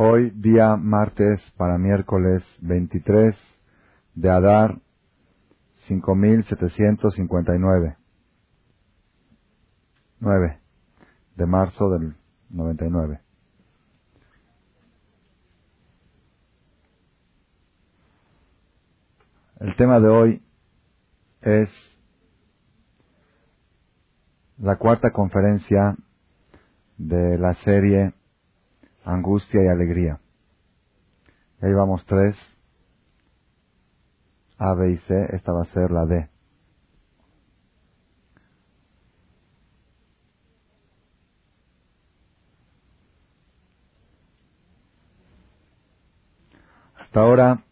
Hoy, día martes para miércoles 23 de Adar 5759. 9 de marzo del 99. El tema de hoy es la cuarta conferencia de la serie angustia y alegría. ahí vamos tres. A, B y C. Esta va a ser la D. Hasta ahora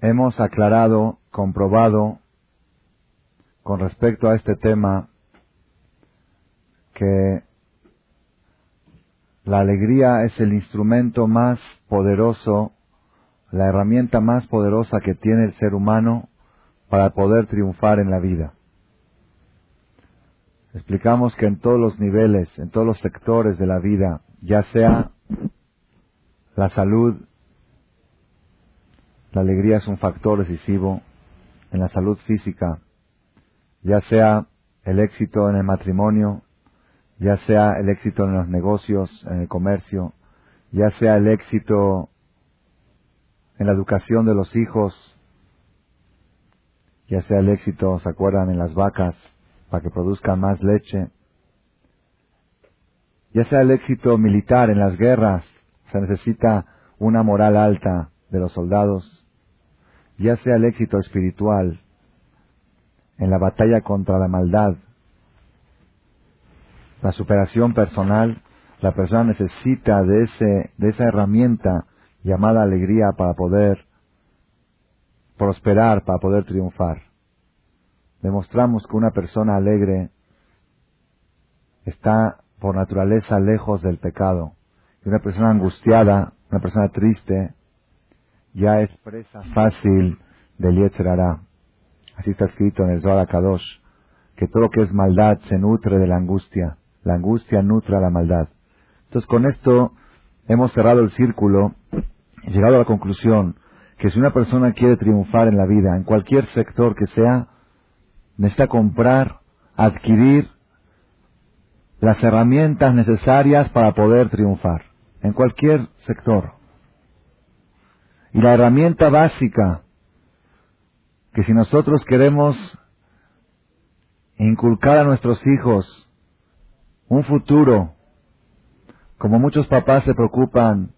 hemos aclarado, comprobado con respecto a este tema que la alegría es el instrumento más poderoso, la herramienta más poderosa que tiene el ser humano para poder triunfar en la vida. Explicamos que en todos los niveles, en todos los sectores de la vida, ya sea la salud, la alegría es un factor decisivo en la salud física, ya sea el éxito en el matrimonio, ya sea el éxito en los negocios, en el comercio, ya sea el éxito en la educación de los hijos, ya sea el éxito, ¿se acuerdan?, en las vacas para que produzcan más leche, ya sea el éxito militar en las guerras, se necesita una moral alta de los soldados, ya sea el éxito espiritual en la batalla contra la maldad, la superación personal, la persona necesita de, ese, de esa herramienta llamada alegría para poder prosperar, para poder triunfar. Demostramos que una persona alegre está por naturaleza lejos del pecado. Y una persona angustiada, una persona triste, ya es presa fácil del Yetzerará. Así está escrito en el Zohar Kadosh, que todo lo que es maldad se nutre de la angustia. La angustia nutra la maldad. Entonces con esto hemos cerrado el círculo y llegado a la conclusión que si una persona quiere triunfar en la vida, en cualquier sector que sea, necesita comprar, adquirir las herramientas necesarias para poder triunfar, en cualquier sector. Y la herramienta básica, que si nosotros queremos inculcar a nuestros hijos un futuro, como muchos papás se preocupan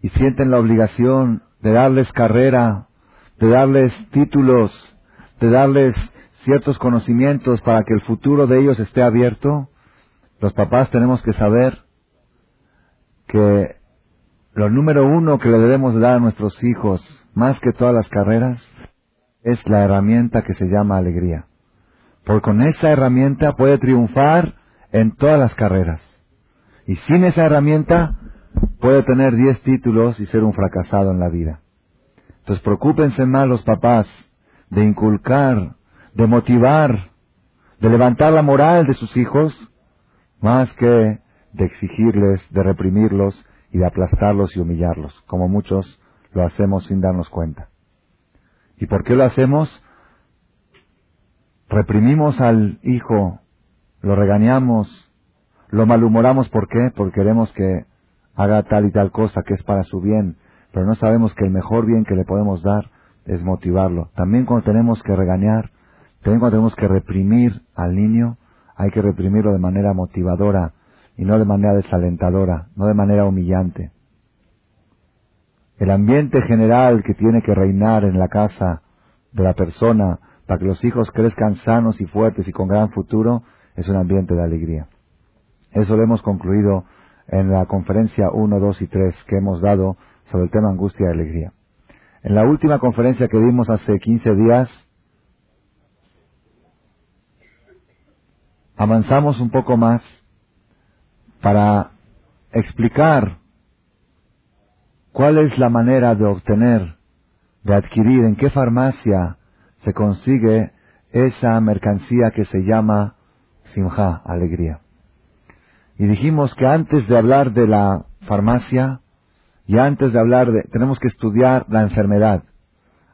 y sienten la obligación de darles carrera, de darles títulos, de darles ciertos conocimientos para que el futuro de ellos esté abierto, los papás tenemos que saber que lo número uno que le debemos dar a nuestros hijos, más que todas las carreras, es la herramienta que se llama alegría. Porque con esa herramienta puede triunfar en todas las carreras. Y sin esa herramienta puede tener 10 títulos y ser un fracasado en la vida. Entonces preocúpense más los papás de inculcar, de motivar, de levantar la moral de sus hijos, más que de exigirles, de reprimirlos y de aplastarlos y humillarlos, como muchos lo hacemos sin darnos cuenta. ¿Y por qué lo hacemos? Reprimimos al hijo lo regañamos, lo malhumoramos, ¿por qué? Porque queremos que haga tal y tal cosa que es para su bien, pero no sabemos que el mejor bien que le podemos dar es motivarlo. También cuando tenemos que regañar, también cuando tenemos que reprimir al niño, hay que reprimirlo de manera motivadora y no de manera desalentadora, no de manera humillante. El ambiente general que tiene que reinar en la casa de la persona para que los hijos crezcan sanos y fuertes y con gran futuro es un ambiente de alegría. Eso lo hemos concluido en la conferencia 1, 2 y 3 que hemos dado sobre el tema angustia y alegría. En la última conferencia que dimos hace 15 días, avanzamos un poco más para explicar cuál es la manera de obtener, de adquirir, en qué farmacia se consigue esa mercancía que se llama simja, alegría. Y dijimos que antes de hablar de la farmacia y antes de hablar de, tenemos que estudiar la enfermedad.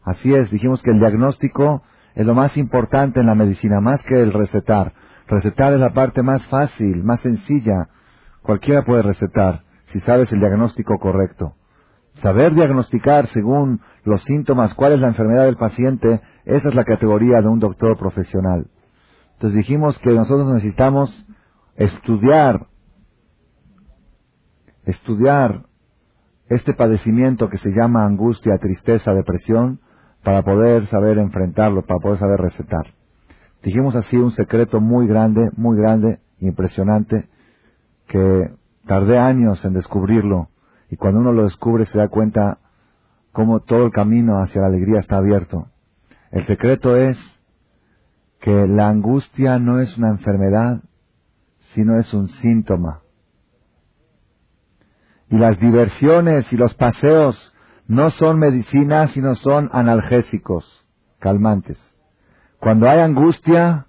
Así es, dijimos que el diagnóstico es lo más importante en la medicina, más que el recetar. Recetar es la parte más fácil, más sencilla. Cualquiera puede recetar si sabes el diagnóstico correcto. Saber diagnosticar según los síntomas cuál es la enfermedad del paciente, esa es la categoría de un doctor profesional. Entonces dijimos que nosotros necesitamos estudiar, estudiar este padecimiento que se llama angustia, tristeza, depresión, para poder saber enfrentarlo, para poder saber recetar. Dijimos así un secreto muy grande, muy grande, impresionante, que tardé años en descubrirlo y cuando uno lo descubre se da cuenta cómo todo el camino hacia la alegría está abierto. El secreto es que la angustia no es una enfermedad, sino es un síntoma. Y las diversiones y los paseos no son medicinas, sino son analgésicos, calmantes. Cuando hay angustia,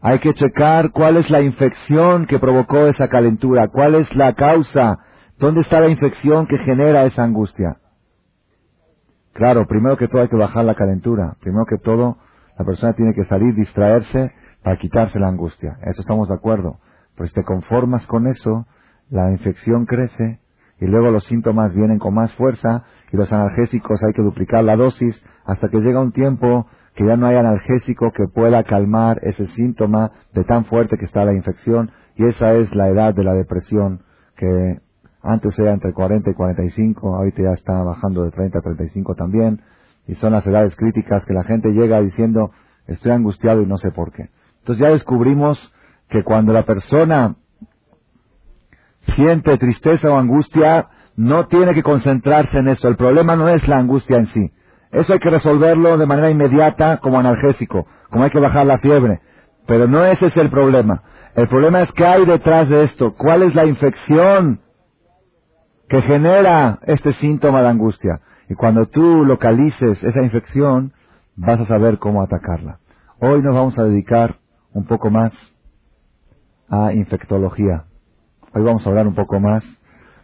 hay que checar cuál es la infección que provocó esa calentura, cuál es la causa, dónde está la infección que genera esa angustia. Claro, primero que todo hay que bajar la calentura, primero que todo la persona tiene que salir, distraerse para quitarse la angustia. Eso estamos de acuerdo. Pues te conformas con eso, la infección crece y luego los síntomas vienen con más fuerza y los analgésicos hay que duplicar la dosis hasta que llega un tiempo que ya no hay analgésico que pueda calmar ese síntoma de tan fuerte que está la infección y esa es la edad de la depresión que antes era entre 40 y 45, ahorita ya está bajando de 30 a 35 también y son las edades críticas que la gente llega diciendo estoy angustiado y no sé por qué. Entonces ya descubrimos que cuando la persona siente tristeza o angustia, no tiene que concentrarse en eso. El problema no es la angustia en sí. Eso hay que resolverlo de manera inmediata como analgésico, como hay que bajar la fiebre. Pero no ese es el problema. El problema es qué hay detrás de esto. ¿Cuál es la infección que genera este síntoma de angustia? Y cuando tú localices esa infección, vas a saber cómo atacarla. Hoy nos vamos a dedicar un poco más a infectología. Hoy vamos a hablar un poco más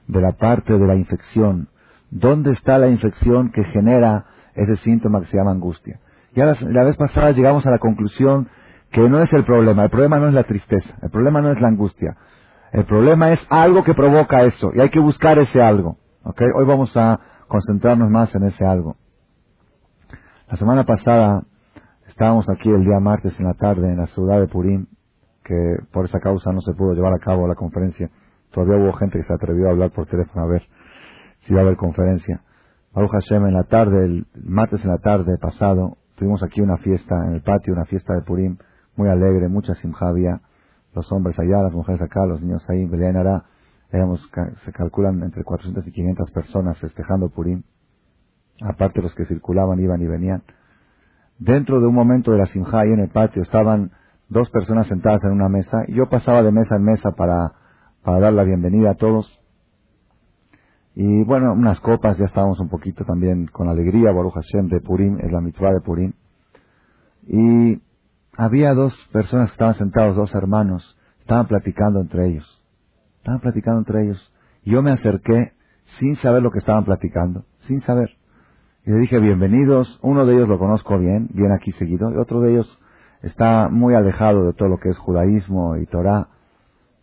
de la parte de la infección. ¿Dónde está la infección que genera ese síntoma que se llama angustia? Ya la, vez pasada llegamos a la conclusión que no es el problema, el problema no es la tristeza, el problema no es la angustia, el problema es algo que provoca eso y hay que buscar ese algo. Hoy vamos a concentrarnos más en ese algo. La semana pasada estábamos aquí el día martes en la tarde en la ciudad de Purim que por esa causa no se pudo llevar a cabo la conferencia. Todavía hubo gente que se atrevió a hablar por teléfono a ver si iba a haber conferencia. Baruch Hashem, en la tarde, el martes en la tarde pasado, tuvimos aquí una fiesta en el patio, una fiesta de Purim, muy alegre, mucha simjavia, los hombres allá, las mujeres acá, los niños ahí, Ara, se calculan entre 400 y 500 personas festejando Purim, aparte los que circulaban, iban y venían. Dentro de un momento de la simja ahí en el patio estaban dos personas sentadas en una mesa, y yo pasaba de mesa en mesa para, para dar la bienvenida a todos. Y bueno, unas copas, ya estábamos un poquito también con alegría, Baruch Hashem de Purim, es la mitzvah de Purim. Y había dos personas que estaban sentados, dos hermanos, estaban platicando entre ellos. Estaban platicando entre ellos. Yo me acerqué sin saber lo que estaban platicando, sin saber. Y le dije, bienvenidos. Uno de ellos lo conozco bien, bien aquí seguido, y otro de ellos está muy alejado de todo lo que es judaísmo y Torah.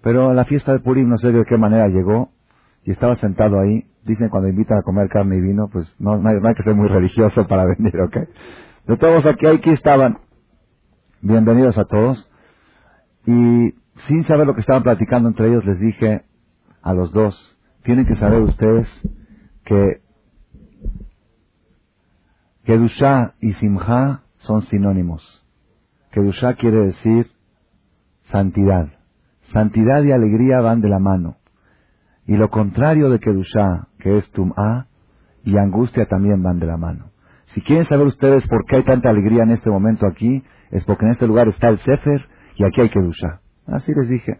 Pero la fiesta de Purim no sé de qué manera llegó y estaba sentado ahí. Dicen cuando invitan a comer carne y vino, pues no, hay, que ser muy religioso para venir, ¿ok? De todos aquí, aquí estaban. Bienvenidos a todos. Y sin saber lo que estaban platicando entre ellos, les dije a los dos, tienen que saber ustedes que Kedusha y Simha son sinónimos. Kedushá quiere decir santidad. Santidad y alegría van de la mano. Y lo contrario de Kedushá, que es Tum'a, y angustia también van de la mano. Si quieren saber ustedes por qué hay tanta alegría en este momento aquí, es porque en este lugar está el Sefer y aquí hay Kedushá. Así les dije.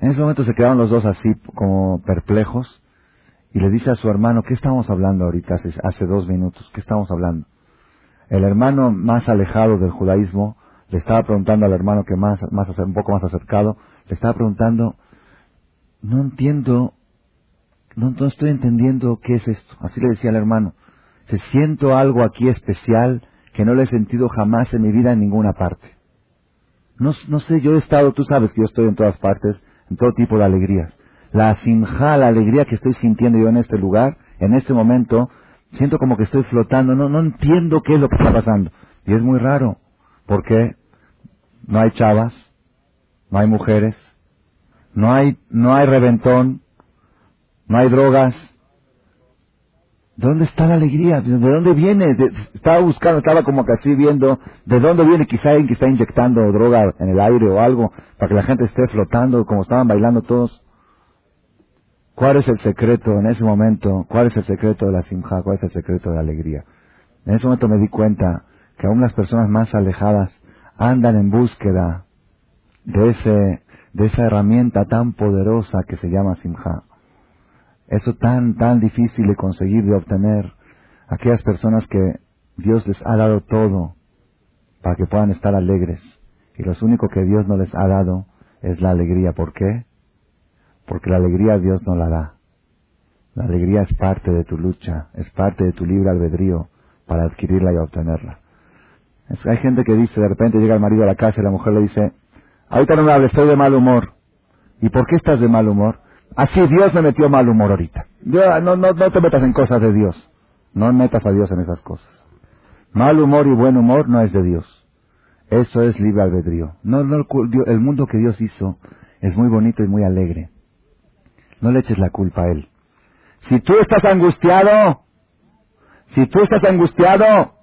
En ese momento se quedaron los dos así como perplejos y le dice a su hermano, ¿qué estamos hablando ahorita hace, hace dos minutos? ¿Qué estamos hablando? El hermano más alejado del judaísmo le estaba preguntando al hermano que más, más un poco más acercado, le estaba preguntando, no entiendo no, no estoy entendiendo qué es esto. Así le decía al hermano. Se siento algo aquí especial que no lo he sentido jamás en mi vida en ninguna parte. No, no sé, yo he estado, tú sabes que yo estoy en todas partes, en todo tipo de alegrías. La simja, la alegría que estoy sintiendo yo en este lugar, en este momento, siento como que estoy flotando, no, no entiendo qué es lo que está pasando. Y es muy raro, porque no hay chavas, no hay mujeres, no hay, no hay reventón, no hay drogas. ¿De dónde está la alegría? ¿De dónde viene? estaba buscando, estaba como que así viendo de dónde viene quizá alguien que está inyectando droga en el aire o algo para que la gente esté flotando como estaban bailando todos. ¿Cuál es el secreto en ese momento? ¿Cuál es el secreto de la simja? ¿Cuál es el secreto de la alegría? En ese momento me di cuenta que aún las personas más alejadas andan en búsqueda de ese, de esa herramienta tan poderosa que se llama simja. Eso tan, tan difícil de conseguir, de obtener. Aquellas personas que Dios les ha dado todo para que puedan estar alegres. Y lo único que Dios no les ha dado es la alegría. ¿Por qué? Porque la alegría Dios no la da. La alegría es parte de tu lucha, es parte de tu libre albedrío para adquirirla y obtenerla. hay gente que dice, de repente llega el marido a la casa y la mujer le dice, ahorita no me hables, estoy de mal humor. ¿Y por qué estás de mal humor? Así Dios me metió mal humor ahorita. no, no, no te metas en cosas de Dios. No metas a Dios en esas cosas. Mal humor y buen humor no es de Dios. Eso es libre albedrío. No, no, el mundo que Dios hizo es muy bonito y muy alegre. No le eches la culpa a Él. Si tú estás angustiado, si tú estás angustiado,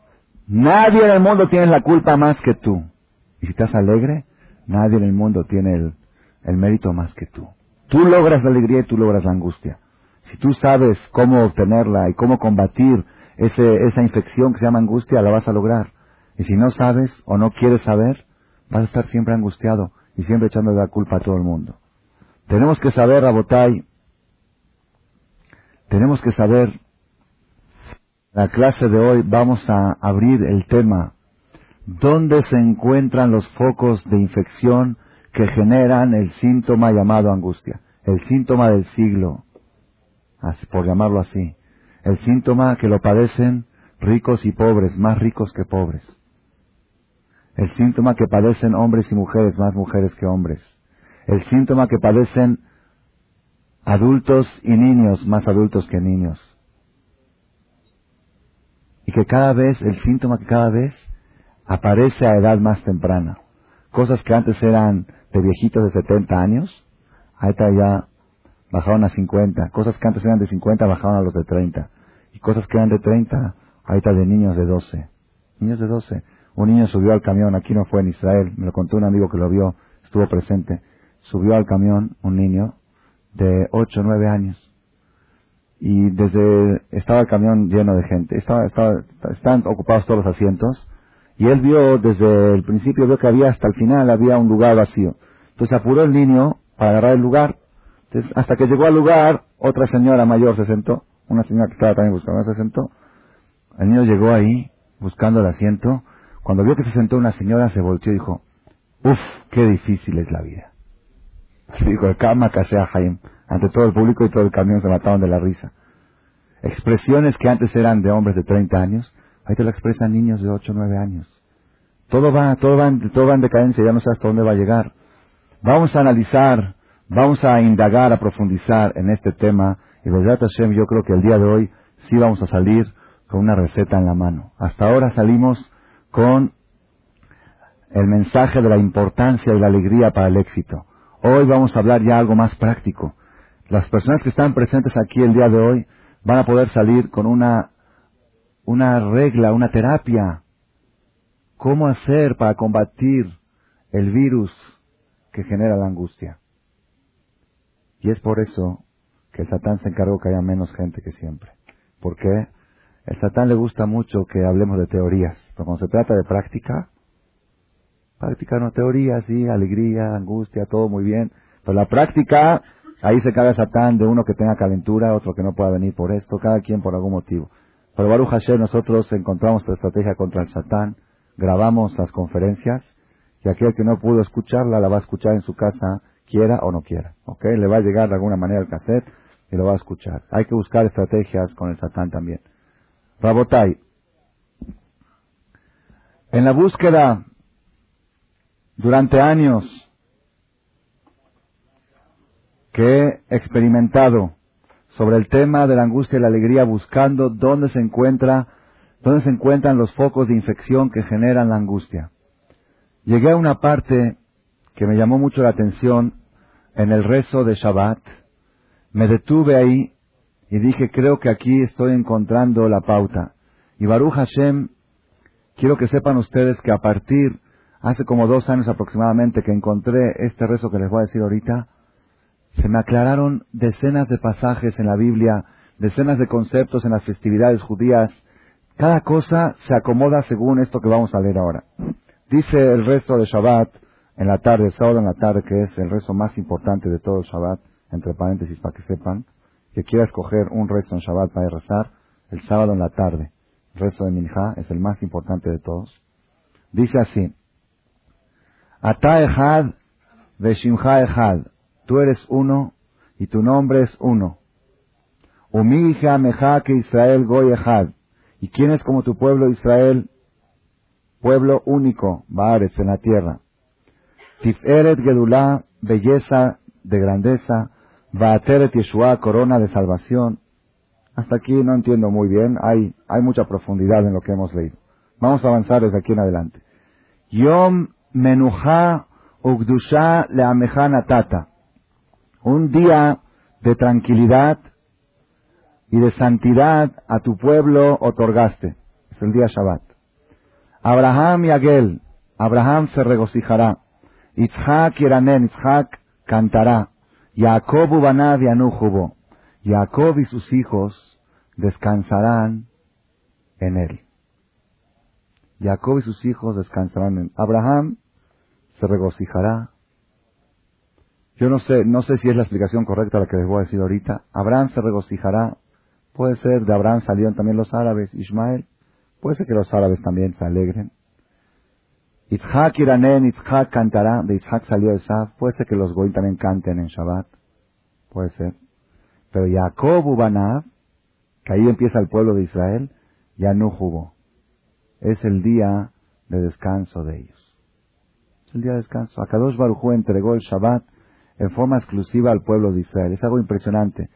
nadie en el mundo tiene la culpa más que tú. Y si estás alegre, nadie en el mundo tiene el, el mérito más que tú. Tú logras la alegría y tú logras la angustia. Si tú sabes cómo obtenerla y cómo combatir ese, esa infección que se llama angustia, la vas a lograr. Y si no sabes o no quieres saber, vas a estar siempre angustiado y siempre echando la culpa a todo el mundo. Tenemos que saber, Rabotai, tenemos que saber, la clase de hoy vamos a abrir el tema, ¿dónde se encuentran los focos de infección que generan el síntoma llamado angustia, el síntoma del siglo, por llamarlo así, el síntoma que lo padecen ricos y pobres, más ricos que pobres, el síntoma que padecen hombres y mujeres, más mujeres que hombres, el síntoma que padecen adultos y niños, más adultos que niños, y que cada vez, el síntoma que cada vez aparece a edad más temprana. Cosas que antes eran de viejitos de 70 años, ahorita ya bajaron a 50. Cosas que antes eran de 50 bajaron a los de 30. Y cosas que eran de 30, ahorita de niños de 12. Niños de 12. Un niño subió al camión, aquí no fue en Israel, me lo contó un amigo que lo vio, estuvo presente. Subió al camión un niño de 8 o 9 años. Y desde, estaba el camión lleno de gente, estaba, estaba, estaban ocupados todos los asientos, y él vio desde el principio, vio que había hasta el final, había un lugar vacío. Entonces apuró el niño para agarrar el lugar. Entonces, hasta que llegó al lugar, otra señora mayor se sentó, una señora que estaba también buscando, se sentó. El niño llegó ahí, buscando el asiento. Cuando vio que se sentó una señora, se volteó y dijo, uff, qué difícil es la vida. dijo, el cama a Jaime. Ante todo el público y todo el camión se mataban de la risa. Expresiones que antes eran de hombres de 30 años, Ahí te lo expresan niños de 8 o 9 años. Todo va, todo va, todo va en decadencia, ya no sé hasta dónde va a llegar. Vamos a analizar, vamos a indagar, a profundizar en este tema. Y Hashem, yo creo que el día de hoy sí vamos a salir con una receta en la mano. Hasta ahora salimos con el mensaje de la importancia y la alegría para el éxito. Hoy vamos a hablar ya algo más práctico. Las personas que están presentes aquí el día de hoy van a poder salir con una una regla, una terapia. ¿Cómo hacer para combatir el virus que genera la angustia? Y es por eso que el Satán se encargó que haya menos gente que siempre. ¿Por qué? El Satán le gusta mucho que hablemos de teorías, pero cuando se trata de práctica, práctica no teoría, sí, alegría, angustia, todo muy bien, pero la práctica, ahí se caga Satán de uno que tenga calentura, otro que no pueda venir por esto, cada quien por algún motivo. Pero Baruch Hashem, nosotros encontramos la estrategia contra el Satán, grabamos las conferencias, y aquel que no pudo escucharla la va a escuchar en su casa, quiera o no quiera. ¿Ok? Le va a llegar de alguna manera el cassette, y lo va a escuchar. Hay que buscar estrategias con el Satán también. Rabotai, en la búsqueda durante años que he experimentado sobre el tema de la angustia y la alegría buscando dónde se encuentra, dónde se encuentran los focos de infección que generan la angustia. Llegué a una parte que me llamó mucho la atención en el rezo de Shabbat. Me detuve ahí y dije, creo que aquí estoy encontrando la pauta. Y Baruch Hashem, quiero que sepan ustedes que a partir, hace como dos años aproximadamente que encontré este rezo que les voy a decir ahorita, se me aclararon decenas de pasajes en la Biblia, decenas de conceptos en las festividades judías. Cada cosa se acomoda según esto que vamos a leer ahora. Dice el rezo de Shabbat en la tarde, el sábado en la tarde, que es el rezo más importante de todo el Shabbat, entre paréntesis para que sepan, que quiera escoger un rezo en Shabbat para rezar, el sábado en la tarde. El rezo de Minja es el más importante de todos. Dice así, Ata Veshimcha Echad tú eres uno y tu nombre es uno. Umija que Israel goy ¿Y quién es como tu pueblo Israel? Pueblo único, Baares, en la tierra. Tiferet Gedulá, belleza de grandeza. Baateret Yeshua, corona de salvación. Hasta aquí no entiendo muy bien, hay, mucha profundidad en lo que hemos leído. Vamos a avanzar desde aquí en adelante. Yom menuja ugdusha leameja natata un día de tranquilidad y de santidad a tu pueblo otorgaste. Es el día Shabbat. Abraham y Agel, Abraham se regocijará. Itzhak y Eranen, Itzhak cantará. Jacob Ubanav y Jacob y sus hijos descansarán en él. Jacob y sus hijos descansarán en Abraham se regocijará. Yo no sé, no sé si es la explicación correcta la que les voy a decir ahorita. Abraham se regocijará. Puede ser, de Abraham salieron también los árabes, Ismael. Puede ser que los árabes también se alegren. Itzhak iranen, Itzhak cantará, de Itzhak salió Esaf. Puede ser que los goy también canten en Shabbat. Puede ser. Pero Jacob Ubanav, que ahí empieza el pueblo de Israel, ya no jugó. Es el día de descanso de ellos. Es el día de descanso. Akadosh Baruj entregó el Shabbat en forma exclusiva al pueblo de Israel. Es algo impresionante.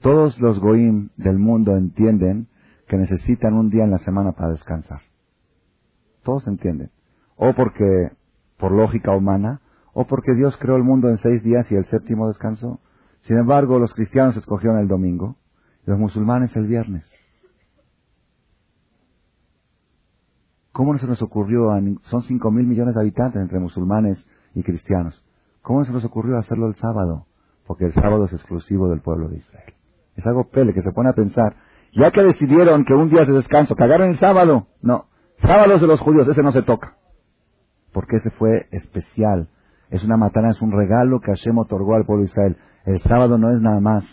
Todos los goim del mundo entienden que necesitan un día en la semana para descansar. Todos entienden. O porque, por lógica humana, o porque Dios creó el mundo en seis días y el séptimo descansó. Sin embargo, los cristianos escogieron el domingo y los musulmanes el viernes. ¿Cómo no se nos ocurrió? son cinco mil millones de habitantes entre musulmanes y cristianos. ¿Cómo se nos ocurrió hacerlo el sábado? Porque el sábado es exclusivo del pueblo de Israel. Es algo pele que se pone a pensar. Ya que decidieron que un día es de descanso, cagaron el sábado. No, sábados de los judíos, ese no se toca. Porque ese fue especial. Es una matana, es un regalo que Hashem otorgó al pueblo de Israel. El sábado no es nada más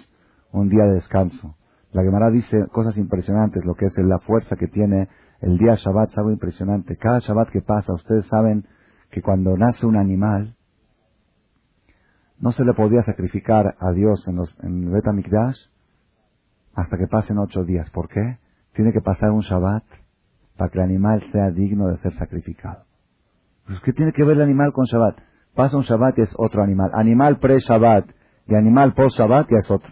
un día de descanso. La Gemara dice cosas impresionantes, lo que es la fuerza que tiene el día Shabbat, es algo impresionante. Cada Shabbat que pasa, ustedes saben que cuando nace un animal, no se le podía sacrificar a Dios en, los, en Betamikdash hasta que pasen ocho días. ¿Por qué? Tiene que pasar un Shabbat para que el animal sea digno de ser sacrificado. Pues, ¿Qué tiene que ver el animal con Shabbat? Pasa un Shabbat y es otro animal. Animal pre-Shabbat y animal post-Shabbat ya es otro.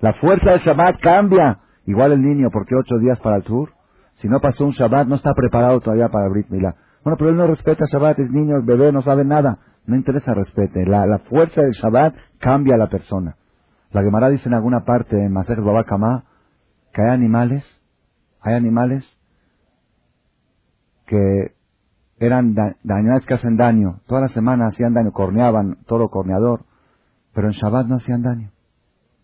La fuerza del Shabbat cambia. Igual el niño, ¿por qué ocho días para el tour? Si no pasó un Shabbat, no está preparado todavía para Brit Milá. Bueno, pero él no respeta Shabbat, es niño, es bebé, no sabe nada. No interesa respete. La, la fuerza del Shabbat cambia a la persona. La Gemara dice en alguna parte en Masej Babakama que hay animales, hay animales que eran dañadas que hacen daño. Toda la semana hacían daño, corneaban, todo corneador. Pero en Shabbat no hacían daño.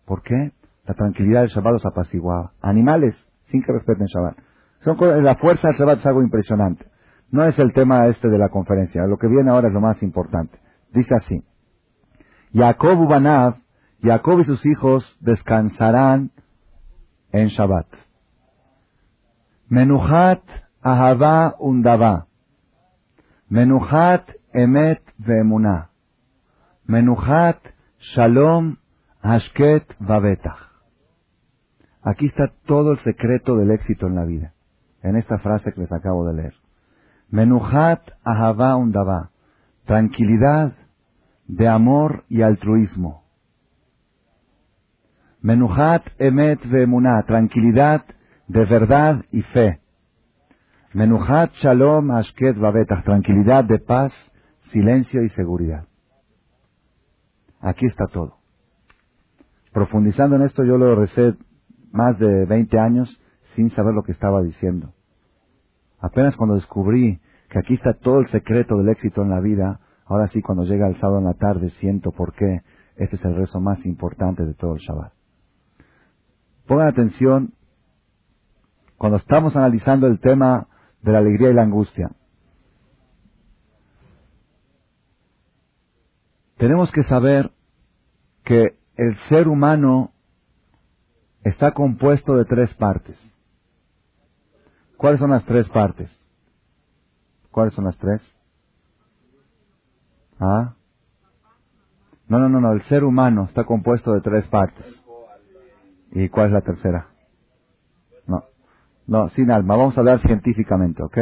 ¿Por qué? La tranquilidad del Shabbat los apaciguaba. Animales, sin que respeten Shabbat. Son la fuerza del Shabbat es algo impresionante. No es el tema este de la conferencia. Lo que viene ahora es lo más importante. Dice así. Jacob Ubanav, Jacob y sus hijos descansarán en Shabbat. Menuhat Ahava Undava. Menuhat Emet Veemunah. Menuhat Shalom Hashket Vavetach. Aquí está todo el secreto del éxito en la vida, en esta frase que les acabo de leer. Menuhat ahava undava, tranquilidad de amor y altruismo. Menuhat emet veemuná, tranquilidad de verdad y fe. Menuhat shalom ashket vavetach, tranquilidad de paz, silencio y seguridad. Aquí está todo. Profundizando en esto, yo lo recé más de 20 años sin saber lo que estaba diciendo. Apenas cuando descubrí que aquí está todo el secreto del éxito en la vida, ahora sí cuando llega el sábado en la tarde siento por qué este es el rezo más importante de todo el Shabbat. Pongan atención cuando estamos analizando el tema de la alegría y la angustia. Tenemos que saber que el ser humano está compuesto de tres partes. ¿Cuáles son las tres partes? ¿Cuáles son las tres? ¿Ah? No, no, no, no. El ser humano está compuesto de tres partes. ¿Y cuál es la tercera? No. No, sin alma. Vamos a hablar científicamente, ¿ok?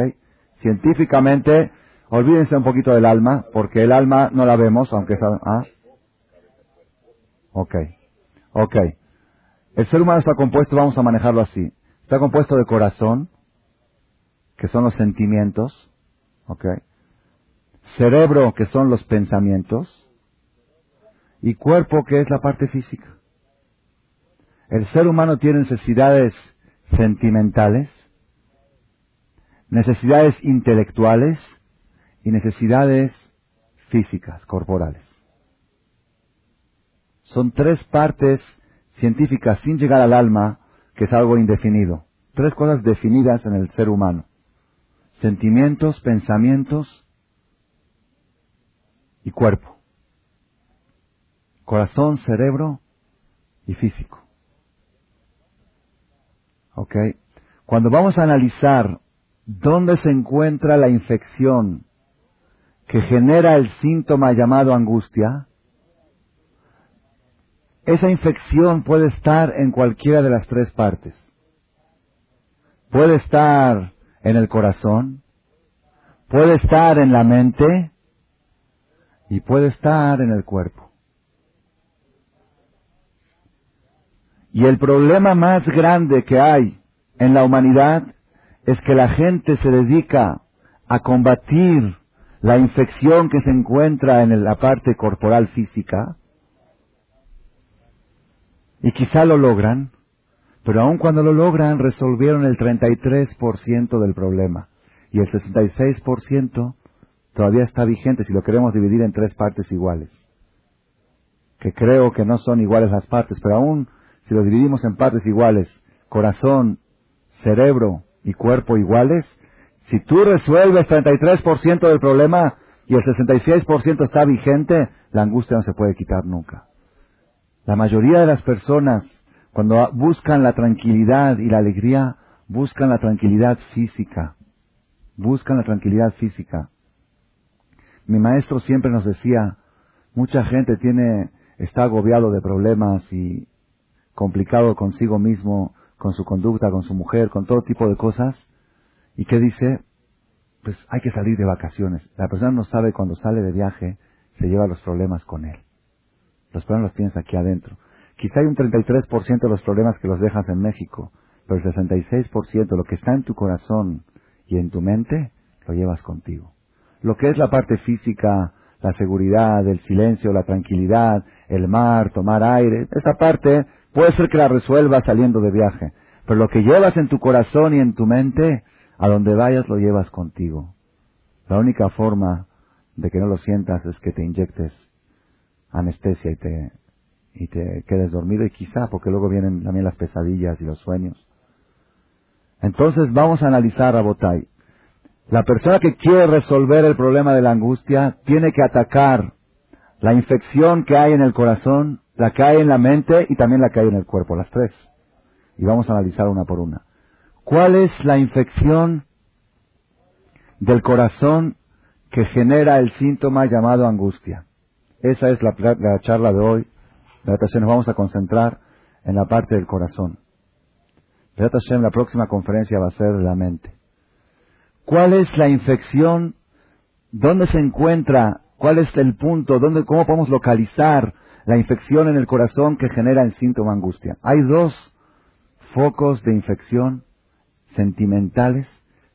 Científicamente, olvídense un poquito del alma, porque el alma no la vemos, aunque... ¿Ah? Ok. Ok. El ser humano está compuesto, vamos a manejarlo así. Está compuesto de corazón, que son los sentimientos, ¿ok? Cerebro, que son los pensamientos, y cuerpo, que es la parte física. El ser humano tiene necesidades sentimentales, necesidades intelectuales y necesidades físicas, corporales. Son tres partes científicas sin llegar al alma, que es algo indefinido. Tres cosas definidas en el ser humano. Sentimientos, pensamientos y cuerpo. Corazón, cerebro y físico. ¿Ok? Cuando vamos a analizar dónde se encuentra la infección que genera el síntoma llamado angustia, esa infección puede estar en cualquiera de las tres partes. Puede estar en el corazón, puede estar en la mente y puede estar en el cuerpo. Y el problema más grande que hay en la humanidad es que la gente se dedica a combatir la infección que se encuentra en la parte corporal física y quizá lo logran, pero aun cuando lo logran, resolvieron el 33% del problema. Y el 66% todavía está vigente si lo queremos dividir en tres partes iguales. Que creo que no son iguales las partes, pero aún si lo dividimos en partes iguales, corazón, cerebro y cuerpo iguales, si tú resuelves 33% del problema y el 66% está vigente, la angustia no se puede quitar nunca. La mayoría de las personas, cuando buscan la tranquilidad y la alegría, buscan la tranquilidad física. Buscan la tranquilidad física. Mi maestro siempre nos decía, mucha gente tiene, está agobiado de problemas y complicado consigo mismo, con su conducta, con su mujer, con todo tipo de cosas. ¿Y qué dice? Pues hay que salir de vacaciones. La persona no sabe cuando sale de viaje, se lleva los problemas con él. Los problemas los tienes aquí adentro. Quizá hay un 33% de los problemas que los dejas en México, pero el 66% de lo que está en tu corazón y en tu mente, lo llevas contigo. Lo que es la parte física, la seguridad, el silencio, la tranquilidad, el mar, tomar aire, esa parte puede ser que la resuelvas saliendo de viaje, pero lo que llevas en tu corazón y en tu mente, a donde vayas lo llevas contigo. La única forma de que no lo sientas es que te inyectes anestesia y te, y te quedes dormido y quizá porque luego vienen también las pesadillas y los sueños. Entonces vamos a analizar a Botay. La persona que quiere resolver el problema de la angustia tiene que atacar la infección que hay en el corazón, la que hay en la mente y también la que hay en el cuerpo, las tres. Y vamos a analizar una por una. ¿Cuál es la infección del corazón que genera el síntoma llamado angustia? Esa es la, charla de hoy. Nos vamos a concentrar en la parte del corazón. la próxima conferencia va a ser la mente. ¿Cuál es la infección? ¿Dónde se encuentra? ¿Cuál es el punto? ¿Dónde, ¿Cómo podemos localizar la infección en el corazón que genera el síntoma angustia? Hay dos focos de infección sentimentales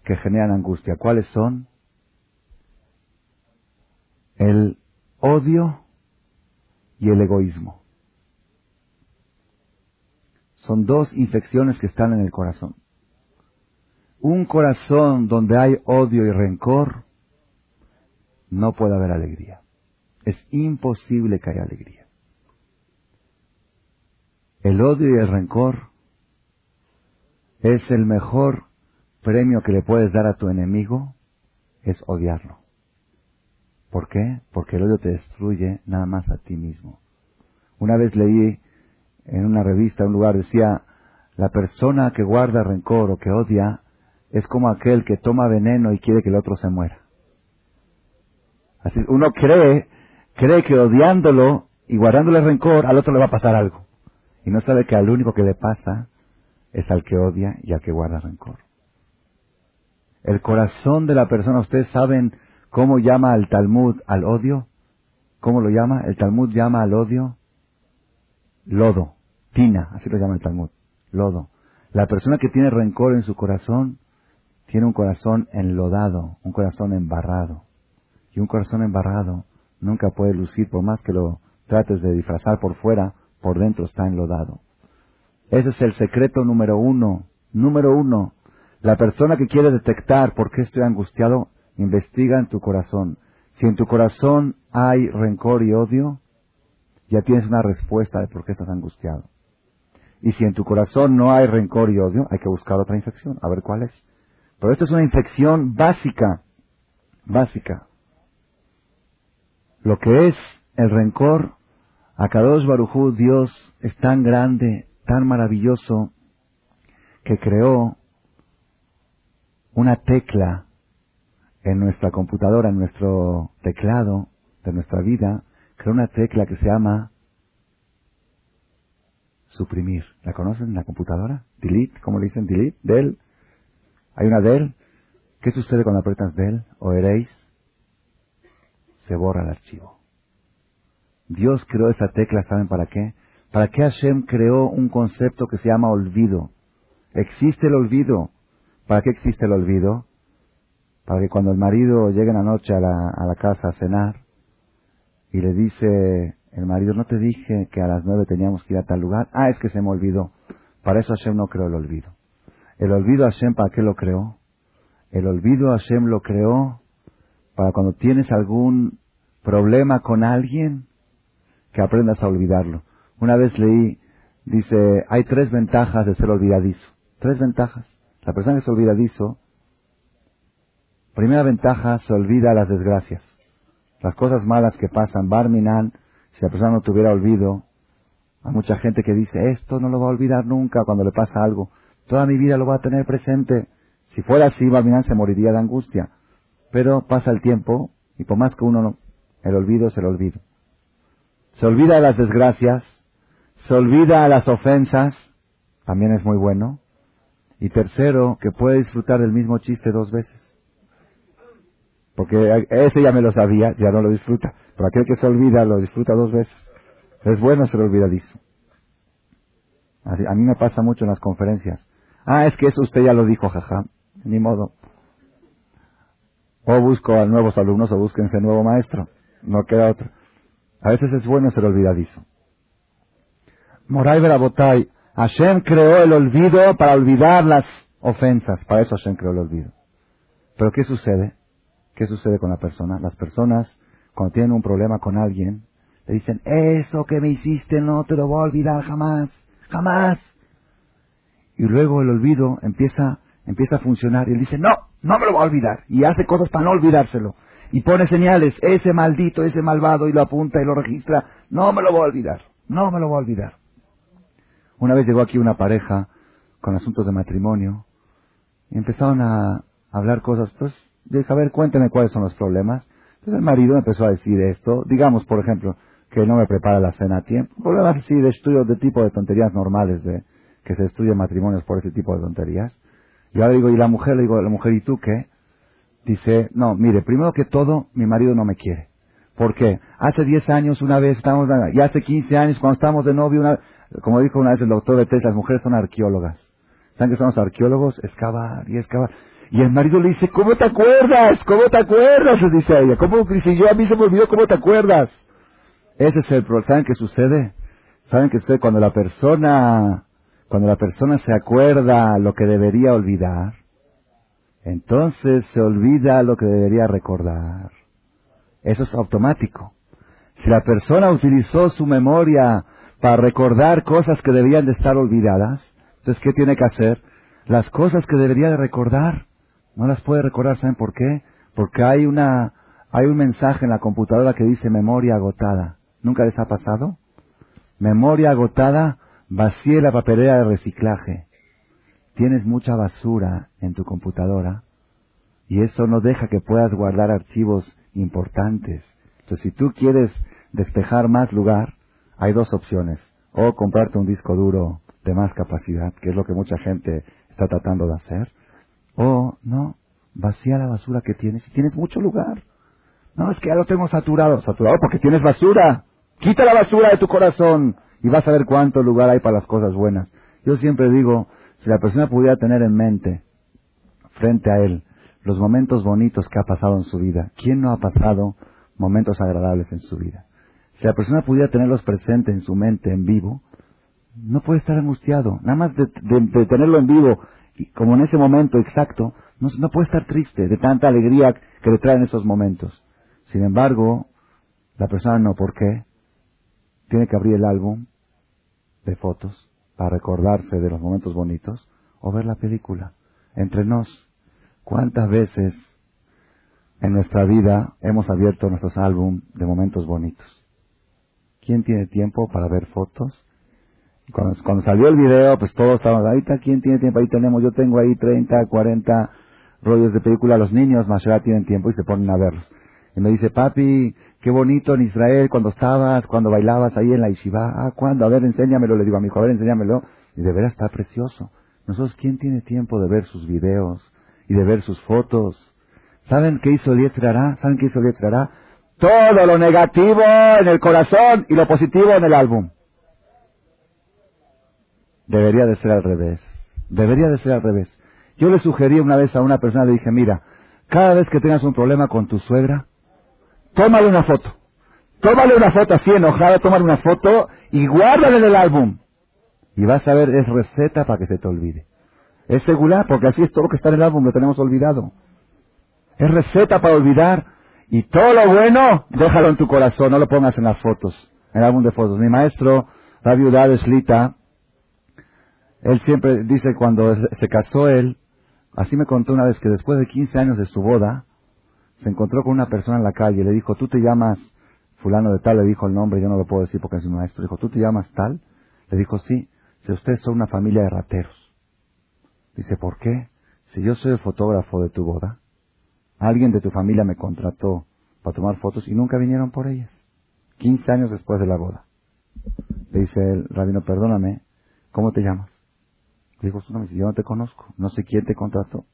que generan angustia. ¿Cuáles son? El odio y el egoísmo. Son dos infecciones que están en el corazón. Un corazón donde hay odio y rencor, no puede haber alegría. Es imposible que haya alegría. El odio y el rencor es el mejor premio que le puedes dar a tu enemigo, es odiarlo. ¿Por qué? Porque el odio te destruye nada más a ti mismo. Una vez leí en una revista, un lugar, decía, la persona que guarda rencor o que odia es como aquel que toma veneno y quiere que el otro se muera. Así, uno cree, cree que odiándolo y guardándole rencor, al otro le va a pasar algo. Y no sabe que al único que le pasa es al que odia y al que guarda rencor. El corazón de la persona, ustedes saben cómo llama al Talmud al odio. ¿Cómo lo llama? El Talmud llama al odio lodo, tina, así lo llama el Talmud, lodo. La persona que tiene rencor en su corazón tiene un corazón enlodado, un corazón embarrado. Y un corazón embarrado nunca puede lucir, por más que lo trates de disfrazar por fuera, por dentro está enlodado. Ese es el secreto número uno. Número uno. La persona que quiere detectar por qué estoy angustiado, investiga en tu corazón. Si en tu corazón hay rencor y odio, ya tienes una respuesta de por qué estás angustiado. Y si en tu corazón no hay rencor y odio, hay que buscar otra infección, a ver cuál es. Pero esta es una infección básica, básica. Lo que es el rencor, a Kadosh Barujú, Dios es tan grande, tan maravilloso, que creó una tecla en nuestra computadora, en nuestro teclado de nuestra vida, creó una tecla que se llama suprimir. ¿La conocen en la computadora? Delete, ¿cómo le dicen? Delete, del. Hay una del. ¿Qué sucede cuando apretas del o eréis? Se borra el archivo. Dios creó esa tecla, ¿saben para qué? ¿Para qué Hashem creó un concepto que se llama olvido? Existe el olvido. ¿Para qué existe el olvido? Para que cuando el marido llegue en la noche a la, a la casa a cenar y le dice el marido, no te dije que a las nueve teníamos que ir a tal lugar. Ah, es que se me olvidó. Para eso Hashem no creó el olvido. El olvido Hashem, ¿para qué lo creó? El olvido Hashem lo creó para cuando tienes algún problema con alguien, que aprendas a olvidarlo. Una vez leí, dice, hay tres ventajas de ser olvidadizo. Tres ventajas. La persona que es olvidadizo, primera ventaja, se olvida las desgracias. Las cosas malas que pasan, Barminan, si la persona no tuviera olvido, hay mucha gente que dice, esto no lo va a olvidar nunca cuando le pasa algo. Toda mi vida lo va a tener presente. Si fuera así, Barminan se moriría de angustia. Pero pasa el tiempo y por más que uno no, el olvido es el olvido. Se olvida de las desgracias, se olvida de las ofensas, también es muy bueno. Y tercero, que puede disfrutar del mismo chiste dos veces. Porque ese ya me lo sabía, ya no lo disfruta. Pero aquel que se olvida lo disfruta dos veces. Es bueno ser olvidadizo. a mí me pasa mucho en las conferencias. Ah, es que eso usted ya lo dijo, jaja. Ni modo. O busco a nuevos alumnos o búsquense nuevo maestro. No queda otro. A veces es bueno ser olvidadizo. Moray Verabotay, Hashem creó el olvido para olvidar las ofensas. Para eso Hashem creó el olvido. Pero ¿qué sucede? ¿Qué sucede con la persona? Las personas, cuando tienen un problema con alguien, le dicen, eso que me hiciste no te lo voy a olvidar jamás, jamás. Y luego el olvido empieza, empieza a funcionar y él dice, no, no me lo voy a olvidar. Y hace cosas para no olvidárselo. Y pone señales, ese maldito, ese malvado, y lo apunta y lo registra. No me lo voy a olvidar, no me lo voy a olvidar. Una vez llegó aquí una pareja con asuntos de matrimonio y empezaron a hablar cosas. Entonces dije, a ver, cuénteme cuáles son los problemas. Entonces el marido empezó a decir esto, digamos, por ejemplo, que no me prepara la cena a tiempo. Problemas así de estudios de tipo de tonterías normales, de que se destruyen matrimonios por ese tipo de tonterías. Y ahora digo, y la mujer, le digo, la mujer, ¿y tú qué? Dice, no, mire, primero que todo, mi marido no me quiere. ¿Por qué? Hace 10 años una vez estábamos, y hace 15 años cuando estábamos de novio, una, como dijo una vez el doctor de Tess, las mujeres son arqueólogas. ¿Saben que son arqueólogos? Excavar y excavar. Y el marido le dice, ¿cómo te acuerdas? ¿Cómo te acuerdas? Le dice ella. ¿Cómo dice yo a mí se me olvidó cómo te acuerdas? Ese es el problema. ¿Saben qué sucede? ¿Saben qué sucede cuando la persona, cuando la persona se acuerda lo que debería olvidar? Entonces se olvida lo que debería recordar. Eso es automático. Si la persona utilizó su memoria para recordar cosas que debían de estar olvidadas, entonces ¿qué tiene que hacer? Las cosas que debería de recordar, no las puede recordar, ¿saben por qué? Porque hay una, hay un mensaje en la computadora que dice memoria agotada. ¿Nunca les ha pasado? Memoria agotada, vacíe la papelera de reciclaje. Tienes mucha basura en tu computadora y eso no deja que puedas guardar archivos importantes. Entonces, si tú quieres despejar más lugar, hay dos opciones. O comprarte un disco duro de más capacidad, que es lo que mucha gente está tratando de hacer, o no, vacía la basura que tienes y tienes mucho lugar. No, es que ya lo tengo saturado. Saturado porque tienes basura. Quita la basura de tu corazón y vas a ver cuánto lugar hay para las cosas buenas. Yo siempre digo, si la persona pudiera tener en mente, frente a él, los momentos bonitos que ha pasado en su vida, ¿quién no ha pasado momentos agradables en su vida? Si la persona pudiera tenerlos presentes en su mente, en vivo, no puede estar angustiado. Nada más de, tenerlo en vivo como en ese momento exacto, no, no puede estar triste de tanta alegría que le traen esos momentos. Sin embargo, la persona no, ¿por qué? Tiene que abrir el álbum de fotos para recordarse de los momentos bonitos o ver la película. Entre nos, ¿cuántas veces en nuestra vida hemos abierto nuestros álbum de momentos bonitos? ¿Quién tiene tiempo para ver fotos cuando, salió el video, pues todos estábamos, ahorita, ¿quién tiene tiempo? Ahí tenemos, yo tengo ahí 30, 40 rollos de película. Los niños, más allá tienen tiempo y se ponen a verlos. Y me dice, papi, qué bonito en Israel cuando estabas, cuando bailabas ahí en la Yeshiva. Ah, ¿cuándo? A ver, enséñamelo. Le digo a mi hijo, a ver, enséñamelo. Y de veras está precioso. Nosotros, ¿quién tiene tiempo de ver sus videos y de ver sus fotos? ¿Saben qué hizo el ¿Saben qué hizo el Todo lo negativo en el corazón y lo positivo en el álbum. Debería de ser al revés. Debería de ser al revés. Yo le sugerí una vez a una persona, le dije, mira, cada vez que tengas un problema con tu suegra, tómale una foto. Tómale una foto así enojada, tómale una foto y guárdala en el álbum. Y vas a ver, es receta para que se te olvide. Es segura, porque así es todo lo que está en el álbum, lo tenemos olvidado. Es receta para olvidar. Y todo lo bueno, déjalo en tu corazón, no lo pongas en las fotos, en el álbum de fotos. Mi maestro, de Slita, él siempre dice cuando se casó él, así me contó una vez que después de 15 años de su boda, se encontró con una persona en la calle le dijo, tú te llamas fulano de tal, le dijo el nombre, yo no lo puedo decir porque es mi maestro, dijo, ¿tú te llamas tal? Le dijo, sí, si ustedes son una familia de rateros. Dice, ¿por qué? Si yo soy el fotógrafo de tu boda, alguien de tu familia me contrató para tomar fotos y nunca vinieron por ellas. 15 años después de la boda. Le dice el rabino, perdóname, ¿cómo te llamas? Dijo yo no te conozco, no sé quién te contrató.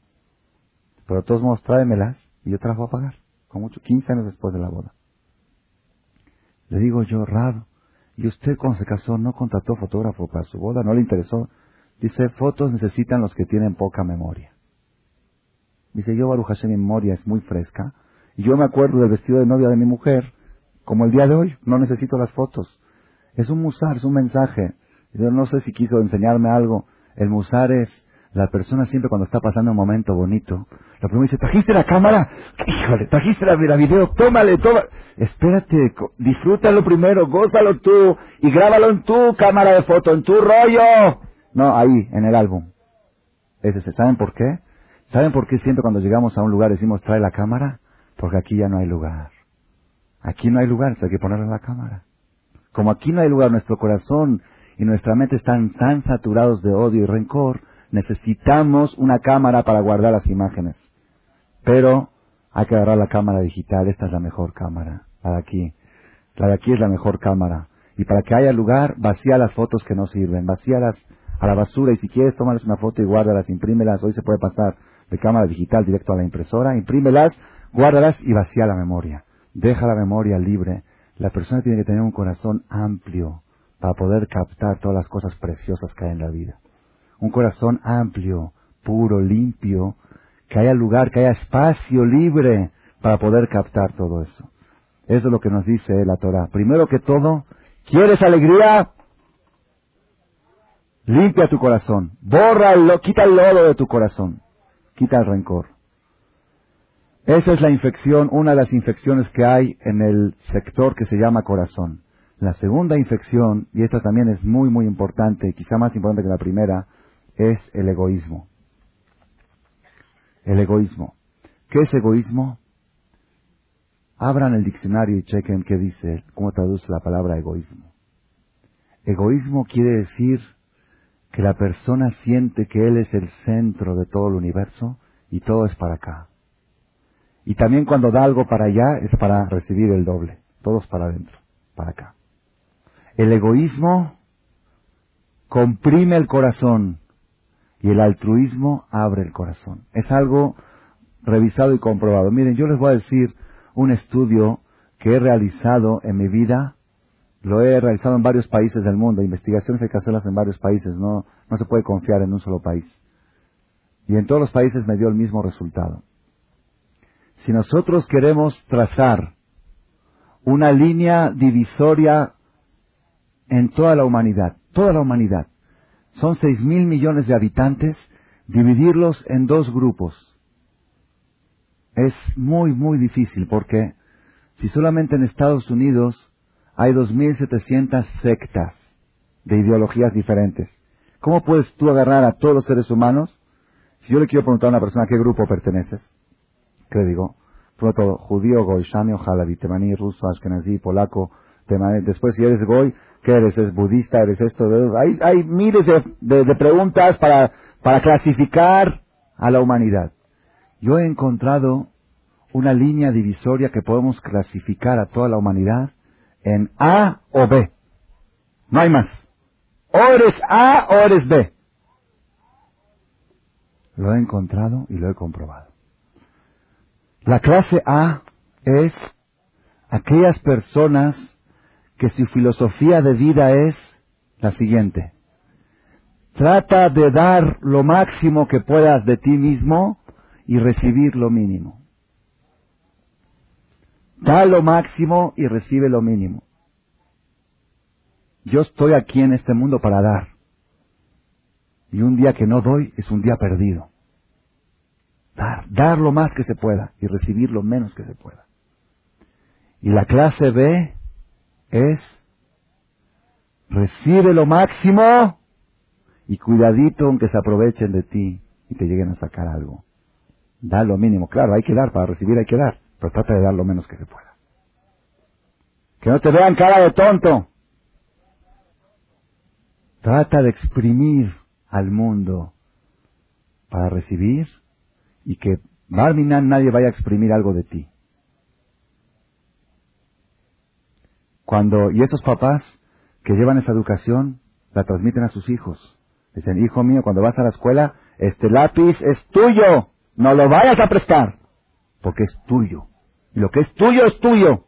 Pero de todos modos, tráemelas y yo te las voy a pagar. Con mucho, 15 años después de la boda. Le digo yo, raro. ¿Y usted cuando se casó no contrató fotógrafo para su boda? ¿No le interesó? Dice, fotos necesitan los que tienen poca memoria. Dice, yo Baruch Hashem, mi memoria es muy fresca. Y yo me acuerdo del vestido de novia de mi mujer, como el día de hoy. No necesito las fotos. Es un musar, es un mensaje. Yo no sé si quiso enseñarme algo. El musar es la persona siempre cuando está pasando un momento bonito. La primera dice, ¿trajiste la cámara? Híjole, ¿trajiste la, la video? Tómale, toma. Espérate, disfrútalo primero, gózalo tú y grábalo en tu cámara de foto, en tu rollo. No, ahí, en el álbum. Ese, ¿Saben por qué? ¿Saben por qué siempre cuando llegamos a un lugar decimos trae la cámara? Porque aquí ya no hay lugar. Aquí no hay lugar, hay que ponerle la cámara. Como aquí no hay lugar, nuestro corazón y nuestra mente están tan saturados de odio y rencor, necesitamos una cámara para guardar las imágenes. Pero hay que agarrar la cámara digital, esta es la mejor cámara, la de aquí. La de aquí es la mejor cámara. Y para que haya lugar, vacía las fotos que no sirven, vacíalas, a la basura y si quieres tómales una foto y guárdalas, imprímelas, hoy se puede pasar de cámara digital directo a la impresora, imprímelas, guárdalas y vacía la memoria. Deja la memoria libre. La persona tiene que tener un corazón amplio para poder captar todas las cosas preciosas que hay en la vida. Un corazón amplio, puro, limpio, que haya lugar, que haya espacio libre para poder captar todo eso. Eso es lo que nos dice la Torah. Primero que todo, ¿quieres alegría? Limpia tu corazón. Bórralo, quita el lodo de tu corazón. Quita el rencor. Esa es la infección, una de las infecciones que hay en el sector que se llama corazón. La segunda infección, y esta también es muy, muy importante, quizá más importante que la primera, es el egoísmo. El egoísmo. ¿Qué es egoísmo? Abran el diccionario y chequen qué dice, cómo traduce la palabra egoísmo. Egoísmo quiere decir que la persona siente que él es el centro de todo el universo y todo es para acá. Y también cuando da algo para allá es para recibir el doble. Todo es para adentro, para acá. El egoísmo comprime el corazón y el altruismo abre el corazón. Es algo revisado y comprobado. Miren, yo les voy a decir un estudio que he realizado en mi vida, lo he realizado en varios países del mundo, investigaciones hay que hacerlas en varios países, no, no se puede confiar en un solo país. Y en todos los países me dio el mismo resultado. Si nosotros queremos trazar una línea divisoria en toda la humanidad, toda la humanidad, son seis mil millones de habitantes, dividirlos en dos grupos, es muy, muy difícil porque si solamente en Estados Unidos hay 2.700 sectas de ideologías diferentes, ¿cómo puedes tú agarrar a todos los seres humanos? Si yo le quiero preguntar a una persona a qué grupo perteneces, ¿qué le digo? Por judío, goy, shami, jalabi, temaní, ruso, ashkenazí, polaco, temaní. Después, si eres goy, ¿qué eres? ¿Es budista? ¿Eres esto? Hay, hay miles de preguntas para, para clasificar a la humanidad. Yo he encontrado una línea divisoria que podemos clasificar a toda la humanidad en A o B. No hay más. O eres A o eres B. Lo he encontrado y lo he comprobado. La clase A es aquellas personas que su filosofía de vida es la siguiente. Trata de dar lo máximo que puedas de ti mismo y recibir lo mínimo. Da lo máximo y recibe lo mínimo. Yo estoy aquí en este mundo para dar. Y un día que no doy es un día perdido. Dar, dar lo más que se pueda y recibir lo menos que se pueda. Y la clase B es recibe lo máximo y cuidadito aunque se aprovechen de ti y te lleguen a sacar algo. Da lo mínimo. Claro, hay que dar, para recibir hay que dar, pero trata de dar lo menos que se pueda. Que no te vean cara de tonto. Trata de exprimir al mundo para recibir y que Barminan nadie vaya a exprimir algo de ti. Cuando, y esos papás que llevan esa educación, la transmiten a sus hijos. Dicen, hijo mío, cuando vas a la escuela, este lápiz es tuyo. No lo vayas a prestar, porque es tuyo. Y lo que es tuyo es tuyo.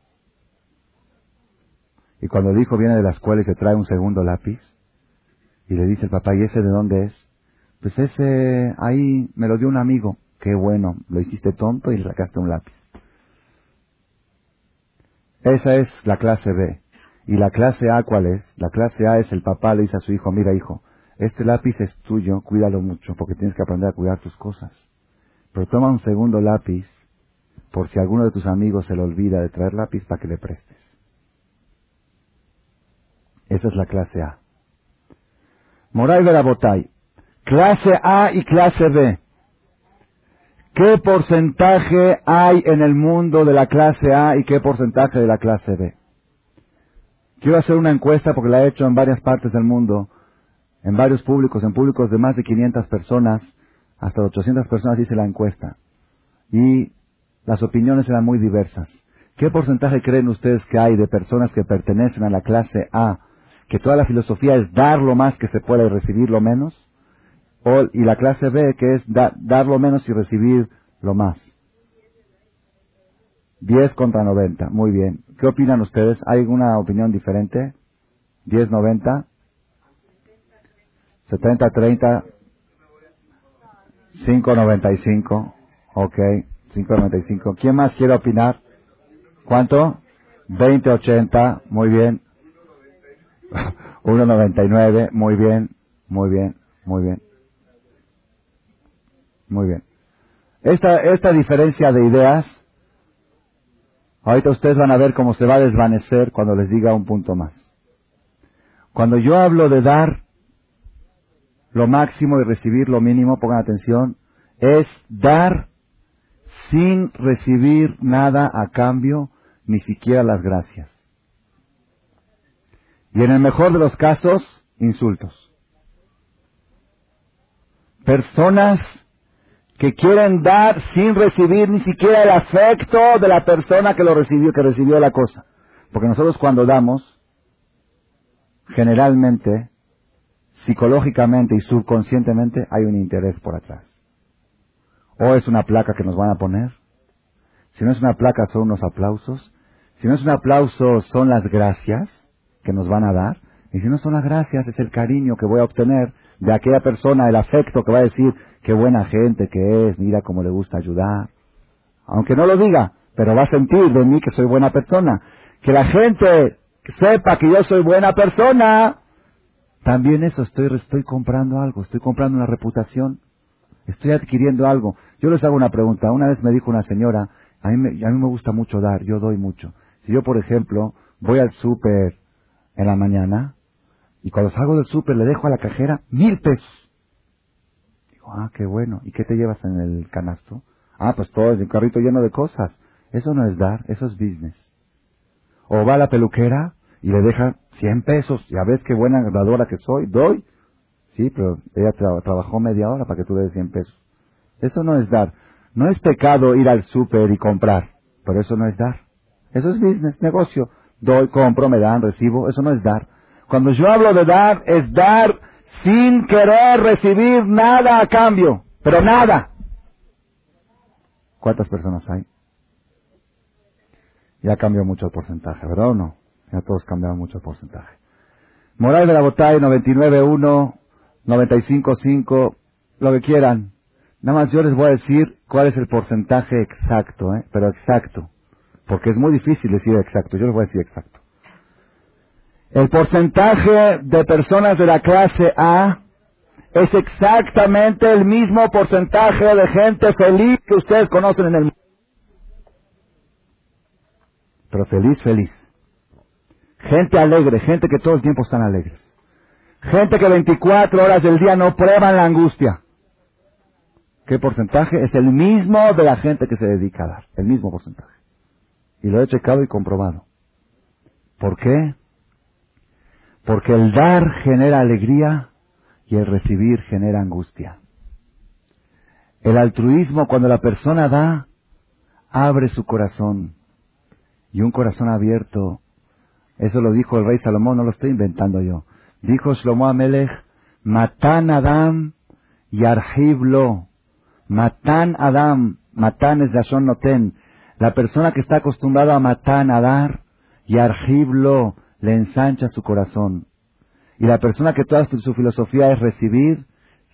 Y cuando el hijo viene de la escuela y se trae un segundo lápiz, y le dice el papá, ¿y ese de dónde es? Pues ese ahí me lo dio un amigo. Qué bueno, lo hiciste tonto y le sacaste un lápiz. Esa es la clase B. ¿Y la clase A cuál es? La clase A es el papá le dice a su hijo, mira hijo, este lápiz es tuyo, cuídalo mucho, porque tienes que aprender a cuidar tus cosas. Pero toma un segundo lápiz por si alguno de tus amigos se le olvida de traer lápiz para que le prestes. Esa es la clase A. Moray Verabotay. Clase A y clase B. ¿Qué porcentaje hay en el mundo de la clase A y qué porcentaje de la clase B? Quiero hacer una encuesta porque la he hecho en varias partes del mundo, en varios públicos, en públicos de más de 500 personas, hasta 800 personas hice la encuesta. Y las opiniones eran muy diversas. ¿Qué porcentaje creen ustedes que hay de personas que pertenecen a la clase A que toda la filosofía es dar lo más que se pueda y recibir lo menos, y la clase B, que es dar lo menos y recibir lo más. 10 contra 90, muy bien. ¿Qué opinan ustedes? ¿Hay alguna opinión diferente? 10, 90. 70, 30. 5, 95. Ok, 5, 95. ¿Quién más quiere opinar? ¿Cuánto? 20, 80. Muy bien. 1, 99. Muy bien. Muy bien. Muy bien. Muy bien. Esta, esta diferencia de ideas Ahorita ustedes van a ver cómo se va a desvanecer cuando les diga un punto más. Cuando yo hablo de dar lo máximo y recibir lo mínimo, pongan atención, es dar sin recibir nada a cambio, ni siquiera las gracias. Y en el mejor de los casos, insultos. Personas que quieren dar sin recibir ni siquiera el afecto de la persona que lo recibió, que recibió la cosa. Porque nosotros cuando damos, generalmente, psicológicamente y subconscientemente hay un interés por atrás. O es una placa que nos van a poner. Si no es una placa son unos aplausos. Si no es un aplauso son las gracias que nos van a dar. Y si no son las gracias es el cariño que voy a obtener de aquella persona, el afecto que va a decir, qué buena gente que es, mira cómo le gusta ayudar. Aunque no lo diga, pero va a sentir de mí que soy buena persona. Que la gente sepa que yo soy buena persona. También eso, estoy, estoy comprando algo, estoy comprando una reputación, estoy adquiriendo algo. Yo les hago una pregunta. Una vez me dijo una señora, a mí me, a mí me gusta mucho dar, yo doy mucho. Si yo, por ejemplo, voy al súper en la mañana y cuando salgo del súper le dejo a la cajera mil pesos. Ah, qué bueno. ¿Y qué te llevas en el canasto? Ah, pues todo el carrito lleno de cosas. Eso no es dar, eso es business. O va a la peluquera y le deja 100 pesos. Ya ves qué buena dadora que soy. Doy. Sí, pero ella trabajó media hora para que tú des 100 pesos. Eso no es dar. No es pecado ir al súper y comprar. Pero eso no es dar. Eso es business, negocio. Doy, compro, me dan, recibo. Eso no es dar. Cuando yo hablo de dar, es dar sin querer recibir nada a cambio, pero nada. ¿Cuántas personas hay? Ya cambió mucho el porcentaje, ¿verdad o no? Ya todos cambiaron mucho el porcentaje. Moral de la Botay, 99.1, 95.5, lo que quieran. Nada más yo les voy a decir cuál es el porcentaje exacto, ¿eh? pero exacto. Porque es muy difícil decir exacto, yo les voy a decir exacto. El porcentaje de personas de la clase A es exactamente el mismo porcentaje de gente feliz que ustedes conocen en el mundo. Pero feliz, feliz. Gente alegre, gente que todo el tiempo están alegres. Gente que 24 horas del día no prueban la angustia. ¿Qué porcentaje? Es el mismo de la gente que se dedica a dar. El mismo porcentaje. Y lo he checado y comprobado. ¿Por qué? Porque el dar genera alegría y el recibir genera angustia. El altruismo, cuando la persona da, abre su corazón. Y un corazón abierto, eso lo dijo el rey Salomón, no lo estoy inventando yo. Dijo Shlomo Amelech, Matan Adam y Arhiblo. Matan Adam, Matan es Lashon Noten. La persona que está acostumbrada a matan, a dar, y Arhiblo, le ensancha su corazón. Y la persona que toda su filosofía es recibir,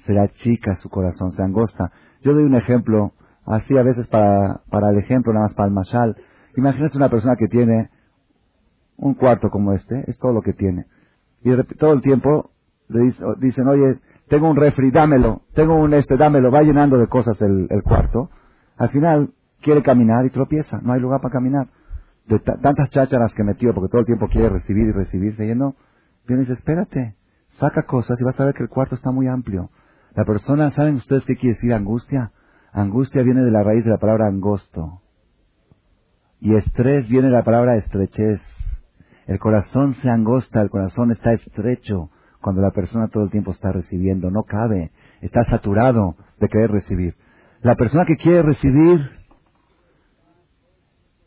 se le achica su corazón, se angosta. Yo doy un ejemplo, así a veces para, para el ejemplo, nada más para el mashal. Imagínese una persona que tiene un cuarto como este, es todo lo que tiene. Y todo el tiempo le dicen, oye, tengo un refri, dámelo, tengo un este, dámelo, va llenando de cosas el, el cuarto. Al final quiere caminar y tropieza, no hay lugar para caminar de tantas chácharas que metió, porque todo el tiempo quiere recibir y recibir, se llenó. Viene y dice, espérate, saca cosas y vas a ver que el cuarto está muy amplio. La persona, ¿saben ustedes qué quiere decir angustia? Angustia viene de la raíz de la palabra angosto. Y estrés viene de la palabra estrechez. El corazón se angosta, el corazón está estrecho cuando la persona todo el tiempo está recibiendo, no cabe, está saturado de querer recibir. La persona que quiere recibir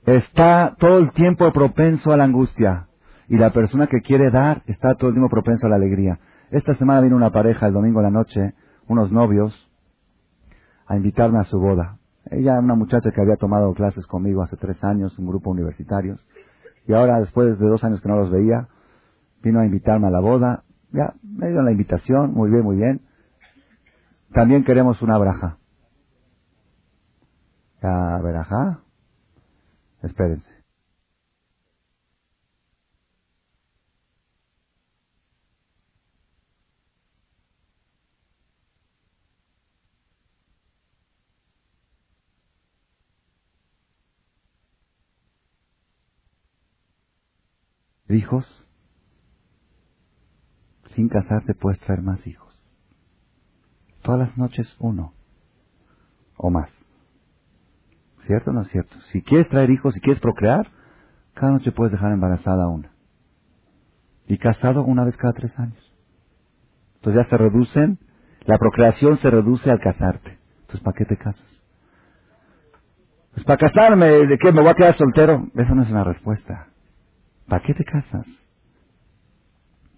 está todo el tiempo propenso a la angustia. Y la persona que quiere dar está todo el tiempo propenso a la alegría. Esta semana vino una pareja el domingo en la noche, unos novios, a invitarme a su boda. Ella, una muchacha que había tomado clases conmigo hace tres años, un grupo universitarios, y ahora después de dos años que no los veía, vino a invitarme a la boda. Ya, me dio la invitación, muy bien, muy bien. También queremos una braja. Ya, braja. Espérense. hijos, sin casarte puedes traer más hijos. Todas las noches uno o más. ¿Cierto o no es cierto? Si quieres traer hijos, si quieres procrear, cada noche puedes dejar embarazada una. Y casado una vez cada tres años. Entonces ya se reducen, la procreación se reduce al casarte. Entonces, ¿para qué te casas? Pues para casarme, ¿de qué? ¿Me voy a quedar soltero? Esa no es una respuesta. ¿Para qué te casas?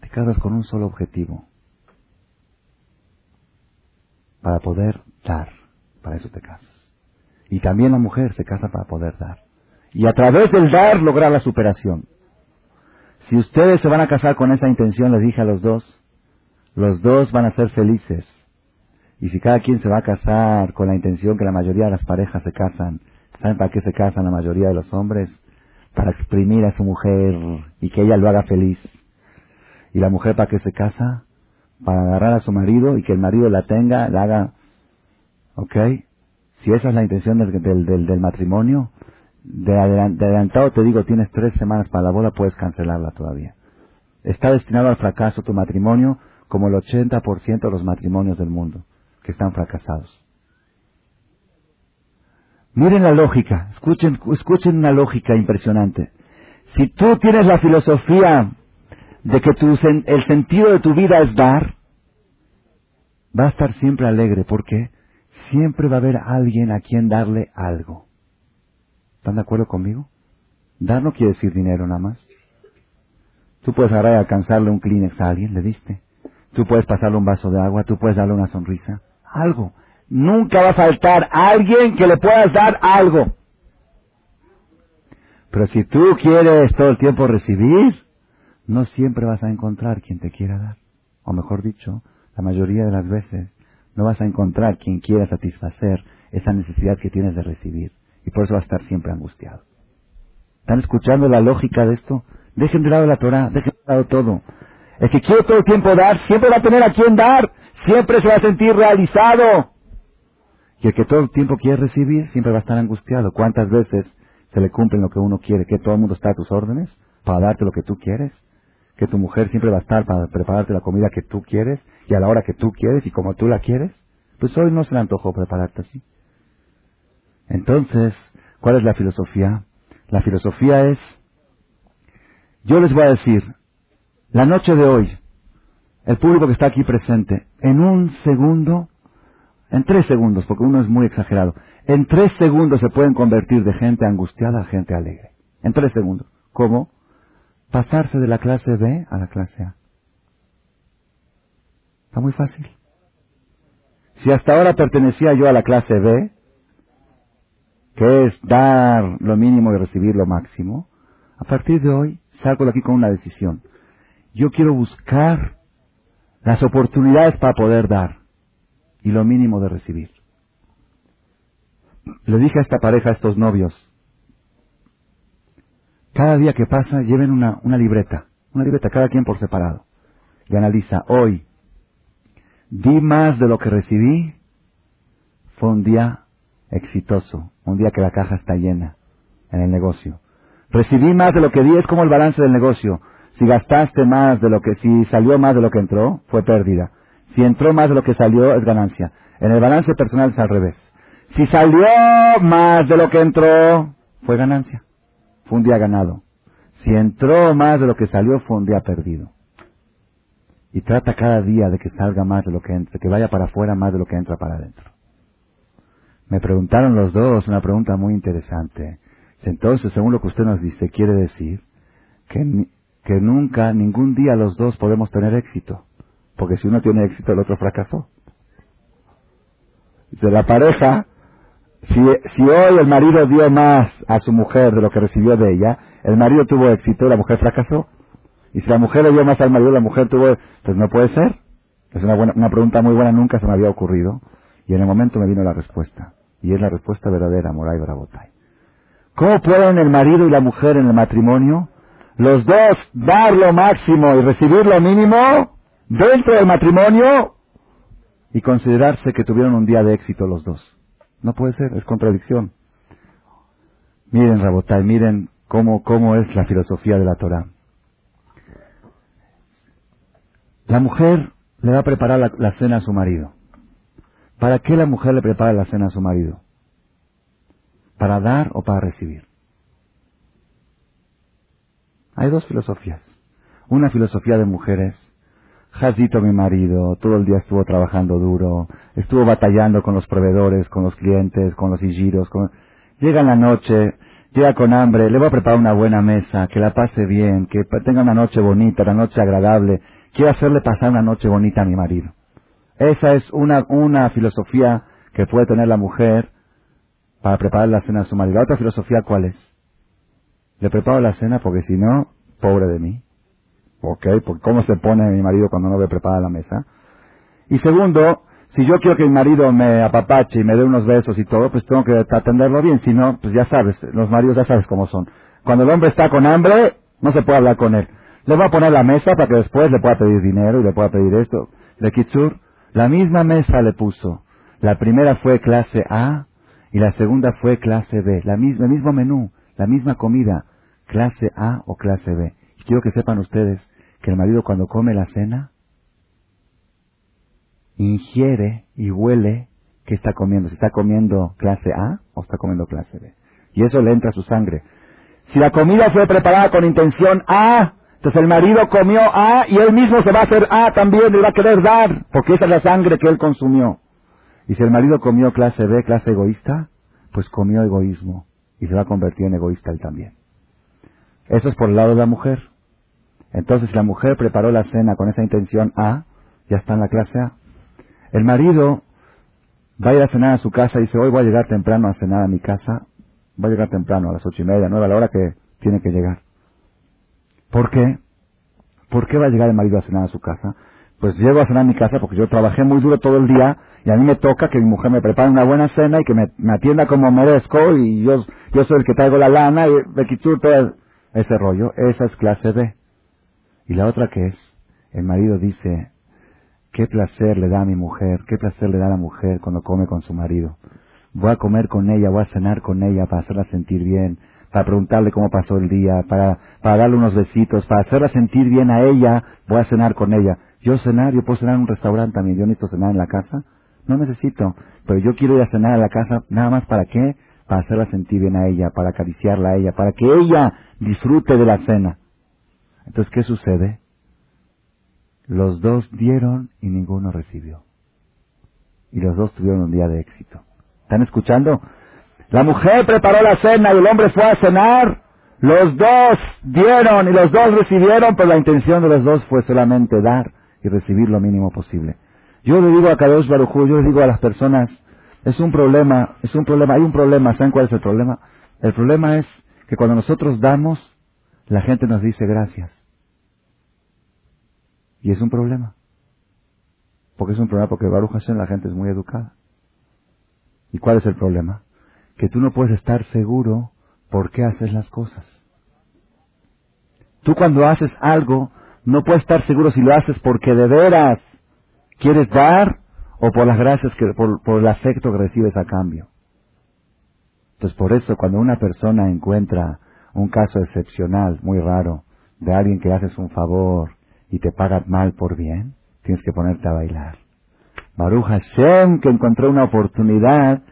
Te casas con un solo objetivo. Para poder dar. Para eso te casas. Y también la mujer se casa para poder dar. Y a través del dar lograr la superación. Si ustedes se van a casar con esa intención, les dije a los dos, los dos van a ser felices. Y si cada quien se va a casar con la intención que la mayoría de las parejas se casan, ¿saben para qué se casan la mayoría de los hombres? para exprimir a su mujer y que ella lo haga feliz. ¿Y la mujer para qué se casa? Para agarrar a su marido y que el marido la tenga, la haga... ¿Ok? Si esa es la intención del, del, del, matrimonio, de, adelantado te digo, tienes tres semanas para la boda, puedes cancelarla todavía. Está destinado al fracaso tu matrimonio como el 80% de los matrimonios del mundo que están fracasados. Miren la lógica, escuchen, escuchen una lógica impresionante. Si tú tienes la filosofía de que tu, el sentido de tu vida es dar, va a estar siempre alegre. porque Siempre va a haber alguien a quien darle algo. ¿Están de acuerdo conmigo? Dar no quiere decir dinero nada más. Tú puedes agarrar alcanzarle un Kleenex a alguien, le diste. Tú puedes pasarle un vaso de agua, tú puedes darle una sonrisa. Algo. Nunca va a faltar alguien que le puedas dar algo. Pero si tú quieres todo el tiempo recibir, no siempre vas a encontrar quien te quiera dar. O mejor dicho, la mayoría de las veces no vas a encontrar quien quiera satisfacer esa necesidad que tienes de recibir. Y por eso vas a estar siempre angustiado. ¿Están escuchando la lógica de esto? Dejen de lado la Torah, dejen de lado todo. El que quiere todo el tiempo dar, siempre va a tener a quien dar. Siempre se va a sentir realizado. Y el que todo el tiempo quiere recibir siempre va a estar angustiado. ¿Cuántas veces se le cumplen lo que uno quiere? ¿Que todo el mundo está a tus órdenes para darte lo que tú quieres? ¿Que tu mujer siempre va a estar para prepararte la comida que tú quieres y a la hora que tú quieres y como tú la quieres? Pues hoy no se le antojó prepararte así. Entonces, ¿cuál es la filosofía? La filosofía es, yo les voy a decir, la noche de hoy, el público que está aquí presente, en un segundo en tres segundos, porque uno es muy exagerado. En tres segundos se pueden convertir de gente angustiada a gente alegre. En tres segundos. ¿Cómo? Pasarse de la clase B a la clase A. Está muy fácil. Si hasta ahora pertenecía yo a la clase B, que es dar lo mínimo y recibir lo máximo, a partir de hoy salgo de aquí con una decisión. Yo quiero buscar las oportunidades para poder dar y lo mínimo de recibir. Le dije a esta pareja, a estos novios, cada día que pasa lleven una, una libreta, una libreta cada quien por separado, y analiza, hoy, di más de lo que recibí, fue un día exitoso, un día que la caja está llena en el negocio. Recibí más de lo que di, es como el balance del negocio. Si gastaste más de lo que, si salió más de lo que entró, fue pérdida. Si entró más de lo que salió, es ganancia. En el balance personal es al revés. Si salió más de lo que entró, fue ganancia. Fue un día ganado. Si entró más de lo que salió, fue un día perdido. Y trata cada día de que salga más de lo que entra, que vaya para afuera más de lo que entra para adentro. Me preguntaron los dos una pregunta muy interesante. Entonces, según lo que usted nos dice, quiere decir que que nunca, ningún día los dos podemos tener éxito. Porque si uno tiene éxito, el otro fracasó. De la pareja, si, si hoy el marido dio más a su mujer de lo que recibió de ella, el marido tuvo éxito y la mujer fracasó. Y si la mujer le dio más al marido, la mujer tuvo... Pues no puede ser. Es una, buena, una pregunta muy buena, nunca se me había ocurrido. Y en el momento me vino la respuesta. Y es la respuesta verdadera, Moray Brabotay. ¿Cómo pueden el marido y la mujer en el matrimonio, los dos, dar lo máximo y recibir lo mínimo dentro del matrimonio y considerarse que tuvieron un día de éxito los dos? No puede ser, es contradicción. Miren, Rabotay, miren cómo, cómo es la filosofía de la Torah. La mujer le va a preparar la, cena a su marido. ¿Para qué la mujer le prepara la cena a su marido? ¿Para dar o para recibir? Hay dos filosofías. Una filosofía de mujeres. Jazito mi marido, todo el día estuvo trabajando duro, estuvo batallando con los proveedores, con los clientes, con los hijiros. Con... Llega en la noche, llega con hambre, le voy a preparar una buena mesa, que la pase bien, que tenga una noche bonita, una noche agradable. Quiero hacerle pasar una noche bonita a mi marido. Esa es una, una filosofía que puede tener la mujer para preparar la cena a su marido. ¿La otra filosofía cuál es? Le preparo la cena porque si no, pobre de mí. Ok, porque ¿cómo se pone mi marido cuando no ve preparada la mesa? Y segundo, si yo quiero que mi marido me apapache y me dé unos besos y todo, pues tengo que atenderlo bien. Si no, pues ya sabes, los maridos ya sabes cómo son. Cuando el hombre está con hambre, no se puede hablar con él. Le voy a poner la mesa para que después le pueda pedir dinero y le pueda pedir esto. De Kitsur, la misma mesa le puso. La primera fue clase A y la segunda fue clase B. La misma, el mismo menú, la misma comida, clase A o clase B. Y quiero que sepan ustedes que el marido cuando come la cena, ingiere y huele que está comiendo. Si está comiendo clase A o está comiendo clase B. Y eso le entra a su sangre. Si la comida fue preparada con intención A, entonces el marido comió A y él mismo se va a hacer A también y va a querer dar, porque esa es la sangre que él consumió. Y si el marido comió clase B, clase egoísta, pues comió egoísmo y se va a convertir en egoísta él también. Eso es por el lado de la mujer. Entonces, si la mujer preparó la cena con esa intención A, ya está en la clase A. El marido va a ir a cenar a su casa y dice, hoy voy a llegar temprano a cenar a mi casa. Va a llegar temprano, a las ocho y media, nueve, a la hora que tiene que llegar. ¿Por qué? ¿Por qué va a llegar el marido a cenar a su casa? Pues llego a cenar a mi casa porque yo trabajé muy duro todo el día y a mí me toca que mi mujer me prepare una buena cena y que me, atienda como merezco y yo, yo soy el que traigo la lana y de todo ese rollo. Esa es clase B. Y la otra que es, el marido dice, qué placer le da a mi mujer, qué placer le da a la mujer cuando come con su marido. Voy a comer con ella, voy a cenar con ella para hacerla sentir bien, para preguntarle cómo pasó el día, para, para darle unos besitos, para hacerla sentir bien a ella, voy a cenar con ella. Yo cenar, yo puedo cenar en un restaurante también, yo necesito cenar en la casa. No necesito, pero yo quiero ir a cenar a la casa nada más para qué? Para hacerla sentir bien a ella, para acariciarla a ella, para que ella disfrute de la cena. Entonces, ¿qué sucede? Los dos dieron y ninguno recibió. Y los dos tuvieron un día de éxito. ¿Están escuchando? La mujer preparó la cena y el hombre fue a cenar. Los dos dieron y los dos recibieron, pero la intención de los dos fue solamente dar y recibir lo mínimo posible. Yo le digo a Kadosh Barujú, yo le digo a las personas, es un problema, es un problema, hay un problema, ¿saben cuál es el problema? El problema es que cuando nosotros damos, la gente nos dice gracias. Y es un problema. Porque es un problema porque Baruch Hashem la gente es muy educada. ¿Y cuál es el problema? que tú no puedes estar seguro por qué haces las cosas. Tú cuando haces algo, no puedes estar seguro si lo haces porque de veras quieres dar o por las gracias que, por, por el afecto que recibes a cambio. Entonces por eso cuando una persona encuentra un caso excepcional, muy raro, de alguien que haces un favor y te paga mal por bien, tienes que ponerte a bailar. Baruch Hashem que encontró una oportunidad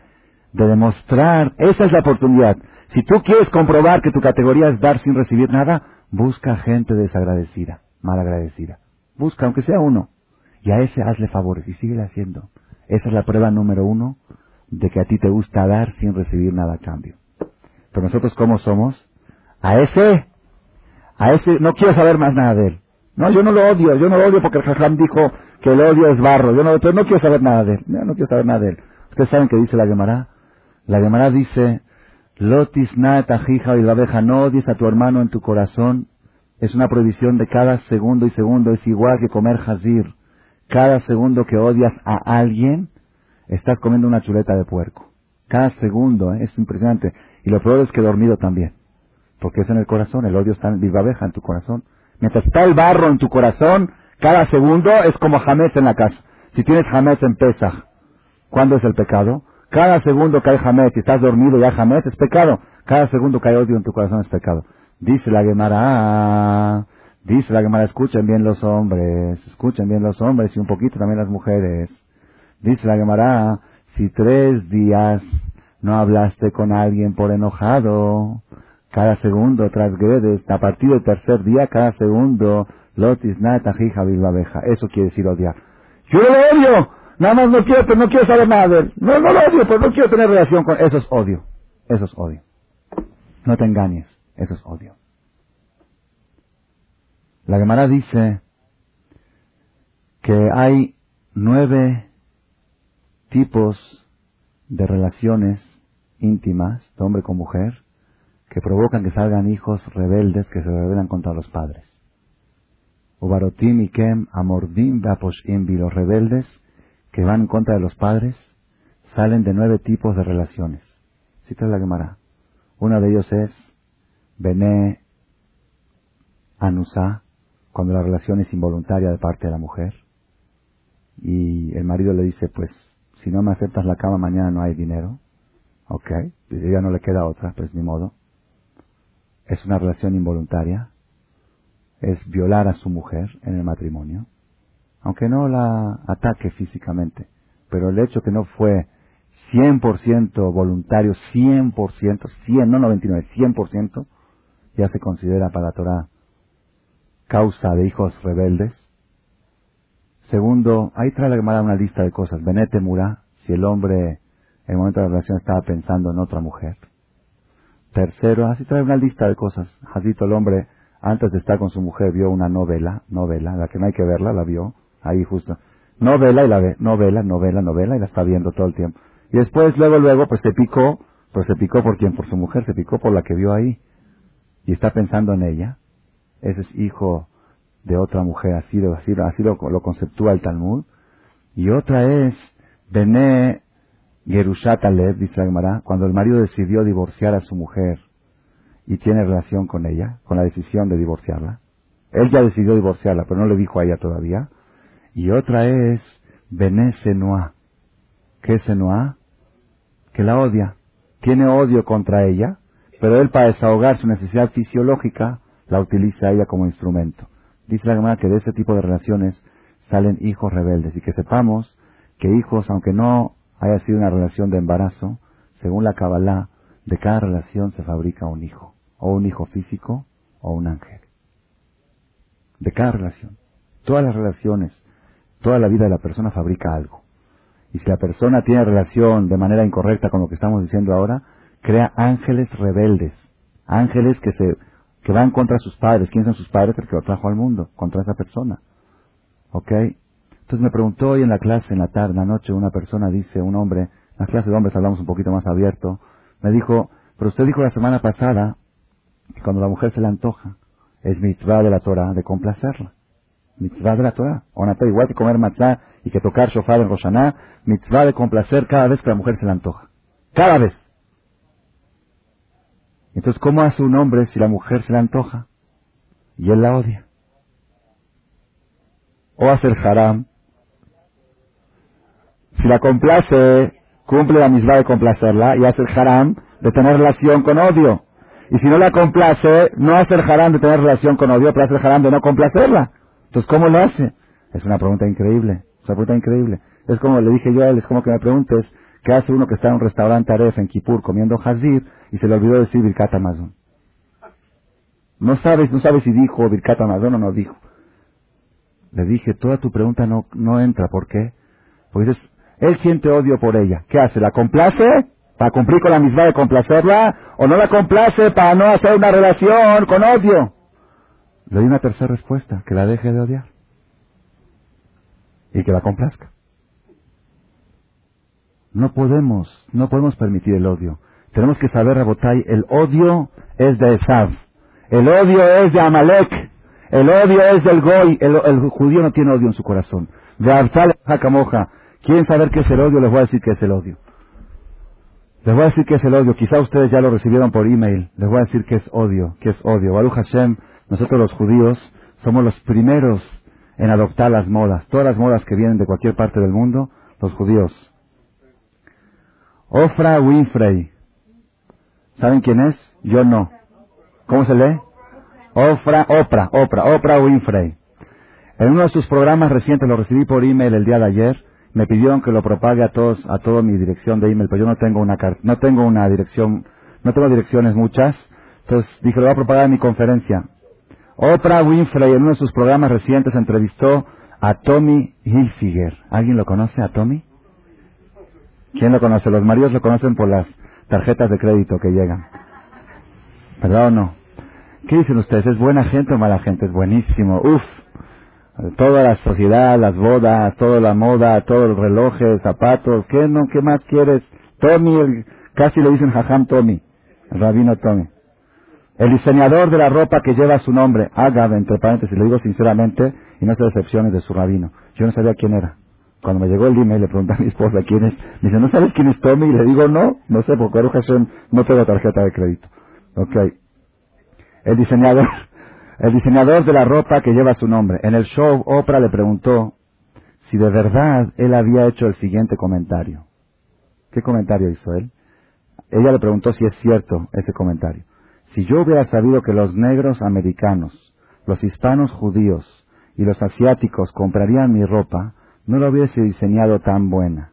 de demostrar, esa es la oportunidad. Si tú quieres comprobar que tu categoría es dar sin recibir nada, busca gente desagradecida, malagradecida. Busca, aunque sea uno. Y a ese hazle favores y síguele haciendo. Esa es la prueba número uno de que a ti te gusta dar sin recibir nada a cambio. Pero nosotros, ¿cómo somos? A ese, A ese no quiero saber más nada de él. No, yo no lo odio, yo no lo odio porque el Jajam dijo que el odio es barro. Yo no, pero no quiero saber nada de él. No, quiero saber nada de él. Ustedes saben que dice la Gemara. La Gemara dice, Lotis na y la abeja, no odies a tu hermano en tu corazón. Es una prohibición de cada segundo y segundo. Es igual que comer jazir. Cada segundo que odias a alguien, estás comiendo una chuleta de puerco. Cada segundo, ¿eh? es impresionante. Y lo peor es que dormido también. Porque es en el corazón, el odio está en viva abeja en tu corazón. Mientras está el barro en tu corazón, cada segundo es como jamés en la casa. Si tienes jamés en Pesach, ¿cuándo es el pecado? Cada segundo que hay jamés, si estás dormido y hay jamés, es pecado. Cada segundo que hay odio en tu corazón es pecado. Dice la Gemara, dice la Gemara, escuchen bien los hombres, escuchen bien los hombres y un poquito también las mujeres. Dice la Gemara, si tres días no hablaste con alguien por enojado, cada segundo transgredes, a partir del tercer día, cada segundo. Eso quiere decir odiar. Yo lo odio, nada más no quiero, no quiero saber nada de él. No, no lo odio, pero no quiero tener relación con eso es odio. Eso es odio. No te engañes, eso es odio. La Gemara dice que hay nueve tipos de relaciones íntimas de hombre con mujer que provocan que salgan hijos rebeldes que se rebelan contra los padres. Ubarotim y Kem, Amordim, y los rebeldes que van en contra de los padres, salen de nueve tipos de relaciones. Cita la Gemara. Uno de ellos es Bené Anusa, cuando la relación es involuntaria de parte de la mujer. Y el marido le dice, pues, si no me aceptas la cama mañana no hay dinero. Ok, pues ya no le queda otra, pues ni modo es una relación involuntaria, es violar a su mujer en el matrimonio, aunque no la ataque físicamente, pero el hecho que no fue 100% voluntario, 100%, 100, no 99, 100%, ya se considera para Torah causa de hijos rebeldes. Segundo, ahí trae la Gemara una lista de cosas. Benete Mura, si el hombre en el momento de la relación estaba pensando en otra mujer. Tercero, así trae una lista de cosas. Hasito el hombre, antes de estar con su mujer, vio una novela, novela, la que no hay que verla, la vio, ahí justo. Novela y la ve, novela, novela, novela, y la está viendo todo el tiempo. Y después, luego, luego, pues se picó, pues se picó por quién, por su mujer, se picó por la que vio ahí. Y está pensando en ella. Ese es hijo de otra mujer, así, así, así lo, lo conceptúa el Talmud. Y otra es, Bené Gerushat Alev, dice cuando el marido decidió divorciar a su mujer y tiene relación con ella, con la decisión de divorciarla. Él ya decidió divorciarla, pero no le dijo a ella todavía. Y otra es Bené Senoa. ¿Qué es Senoa? Que la odia. Tiene odio contra ella, pero él para desahogar su necesidad fisiológica la utiliza a ella como instrumento. Dice la que de ese tipo de relaciones salen hijos rebeldes y que sepamos que hijos, aunque no haya sido una relación de embarazo, según la Kabbalah, de cada relación se fabrica un hijo, o un hijo físico, o un ángel. De cada relación. Todas las relaciones, toda la vida de la persona fabrica algo. Y si la persona tiene relación de manera incorrecta con lo que estamos diciendo ahora, crea ángeles rebeldes, ángeles que se que van contra sus padres. ¿Quién son sus padres? El que lo trajo al mundo, contra esa persona. ¿Ok? Entonces me preguntó hoy en la clase, en la tarde, en la noche, una persona dice, un hombre, en la clase de hombres hablamos un poquito más abierto, me dijo, pero usted dijo la semana pasada que cuando la mujer se le antoja, es mitzvah de la Torah de complacerla. Mitzvah de la Torah. Onata, igual que comer matzah y que tocar shofar en Roshaná, mitzvah de complacer cada vez que la mujer se le antoja. Cada vez. Entonces, ¿cómo hace un hombre si la mujer se le antoja? Y él la odia. O hace el haram, si la complace, cumple la misma de complacerla y hace el haram de tener relación con odio. Y si no la complace, no hace el haram de tener relación con odio, pero hace el haram de no complacerla. Entonces, ¿cómo lo hace? Es una pregunta increíble. Es una pregunta increíble. Es como le dije yo a él, es como que me preguntes, ¿qué hace uno que está en un restaurante Aref en Kipur comiendo hazir y se le olvidó decir Birkat Amazon? No sabes, no sabes si dijo Birkat Amazon o no dijo. Le dije, toda tu pregunta no, no entra. ¿Por qué? Porque él siente odio por ella. ¿Qué hace? ¿La complace? ¿Para cumplir con la misma de complacerla? ¿O no la complace para no hacer una relación con odio? Le doy una tercera respuesta, que la deje de odiar. Y que la complazca. No podemos, no podemos permitir el odio. Tenemos que saber, Rabotay, el odio es de Esav. El odio es de Amalek. El odio es del Goy. El, judío no tiene odio en su corazón. De Absal Hakamoja. ¿Quieren saber qué es el odio? Les voy a decir qué es el odio. Les voy a decir qué es el odio. Quizá ustedes ya lo recibieron por email. Les voy a decir qué es odio. ¿Qué es odio? Baruch Hashem, nosotros los judíos somos los primeros en adoptar las modas. Todas las modas que vienen de cualquier parte del mundo, los judíos. Ofra Winfrey. ¿Saben quién es? Yo no. ¿Cómo se lee? Ofra, Oprah, Oprah, Oprah Winfrey. En uno de sus programas recientes, lo recibí por email el día de ayer, me pidieron que lo propague a todos, a toda mi dirección de email, pero yo no tengo una no tengo una dirección, no tengo direcciones muchas, entonces dije lo voy a propagar en mi conferencia. Oprah Winfrey en uno de sus programas recientes entrevistó a Tommy Hilfiger. ¿Alguien lo conoce a Tommy? ¿Quién lo conoce? Los maridos lo conocen por las tarjetas de crédito que llegan. ¿Verdad o no? ¿Qué dicen ustedes? ¿Es buena gente o mala gente? Es buenísimo. Uf, toda la sociedad, las bodas, toda la moda, todos los relojes, zapatos, ¿qué no? ¿Qué más quieres? Tommy, casi le dicen Jajam Tommy, el rabino Tommy. El diseñador de la ropa que lleva su nombre, Agab, entre paréntesis, le digo sinceramente, y no se decepciones de su rabino. Yo no sabía quién era. Cuando me llegó el email le pregunté a mi esposa quién es. Me dice, ¿no sabes quién es Tommy? Y le digo, no, no sé, porque Hashem no tengo tarjeta de crédito. Ok. El diseñador, el diseñador de la ropa que lleva su nombre. En el show, Oprah le preguntó si de verdad él había hecho el siguiente comentario. ¿Qué comentario hizo él? Ella le preguntó si es cierto ese comentario. Si yo hubiera sabido que los negros americanos, los hispanos judíos y los asiáticos comprarían mi ropa, no la hubiese diseñado tan buena.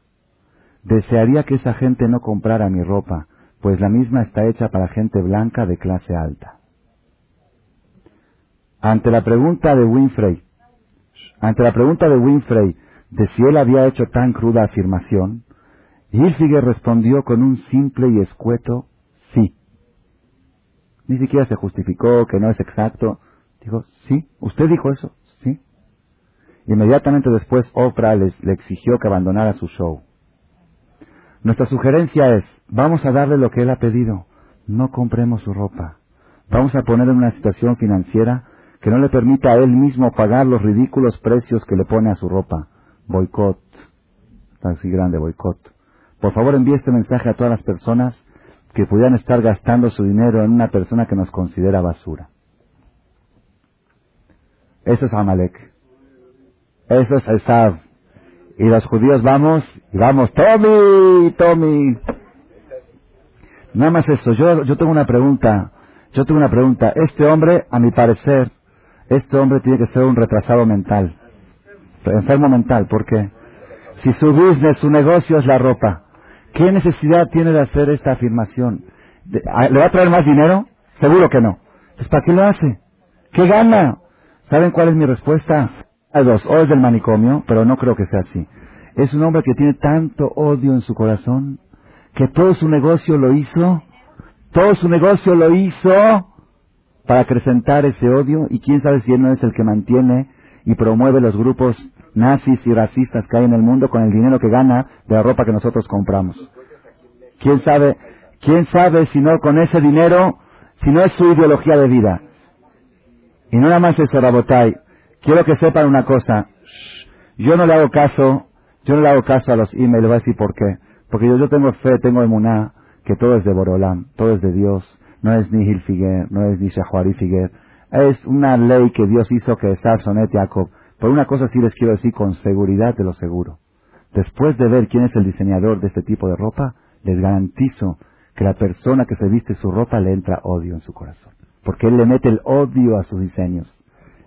Desearía que esa gente no comprara mi ropa, pues la misma está hecha para gente blanca de clase alta. Ante la pregunta de Winfrey, ante la pregunta de Winfrey de si él había hecho tan cruda afirmación, Hilfiger respondió con un simple y escueto sí. Ni siquiera se justificó que no es exacto. Dijo, sí, usted dijo eso, sí. Inmediatamente después Oprah les, le exigió que abandonara su show. Nuestra sugerencia es, vamos a darle lo que él ha pedido, no compremos su ropa. Vamos a poner en una situación financiera que no le permita a él mismo pagar los ridículos precios que le pone a su ropa. Boicot. Así grande boicot. Por favor envíe este mensaje a todas las personas que pudieran estar gastando su dinero en una persona que nos considera basura. Eso es Amalek. Eso es Esav. Y los judíos vamos, y vamos, Tommy, Tommy. Nada más eso. Yo, yo tengo una pregunta. Yo tengo una pregunta. Este hombre, a mi parecer, este hombre tiene que ser un retrasado mental. Enfermo mental, ¿por qué? Si su business, su negocio es la ropa, ¿qué necesidad tiene de hacer esta afirmación? ¿Le va a traer más dinero? Seguro que no. Pues ¿para qué lo hace? ¿Qué gana? ¿Saben cuál es mi respuesta? Hay dos. O es del manicomio, pero no creo que sea así. Es un hombre que tiene tanto odio en su corazón que todo su negocio lo hizo, todo su negocio lo hizo para acrecentar ese odio y quién sabe si él no es el que mantiene y promueve los grupos nazis y racistas que hay en el mundo con el dinero que gana de la ropa que nosotros compramos. ¿Quién sabe, quién sabe si no con ese dinero, si no es su ideología de vida? Y no nada más eso, Rabotai. Quiero que sepan una cosa. Yo no le hago caso, yo no le hago caso a los emails, voy a decir por qué. Porque yo, yo tengo fe, tengo emuná, que todo es de Borolam, todo es de Dios no es ni Hilfiger, no es ni Shahuari Figuer. Es una ley que Dios hizo que es Sonet Jacob. Por una cosa sí les quiero decir con seguridad de lo seguro. Después de ver quién es el diseñador de este tipo de ropa, les garantizo que la persona que se viste su ropa le entra odio en su corazón. Porque él le mete el odio a sus diseños.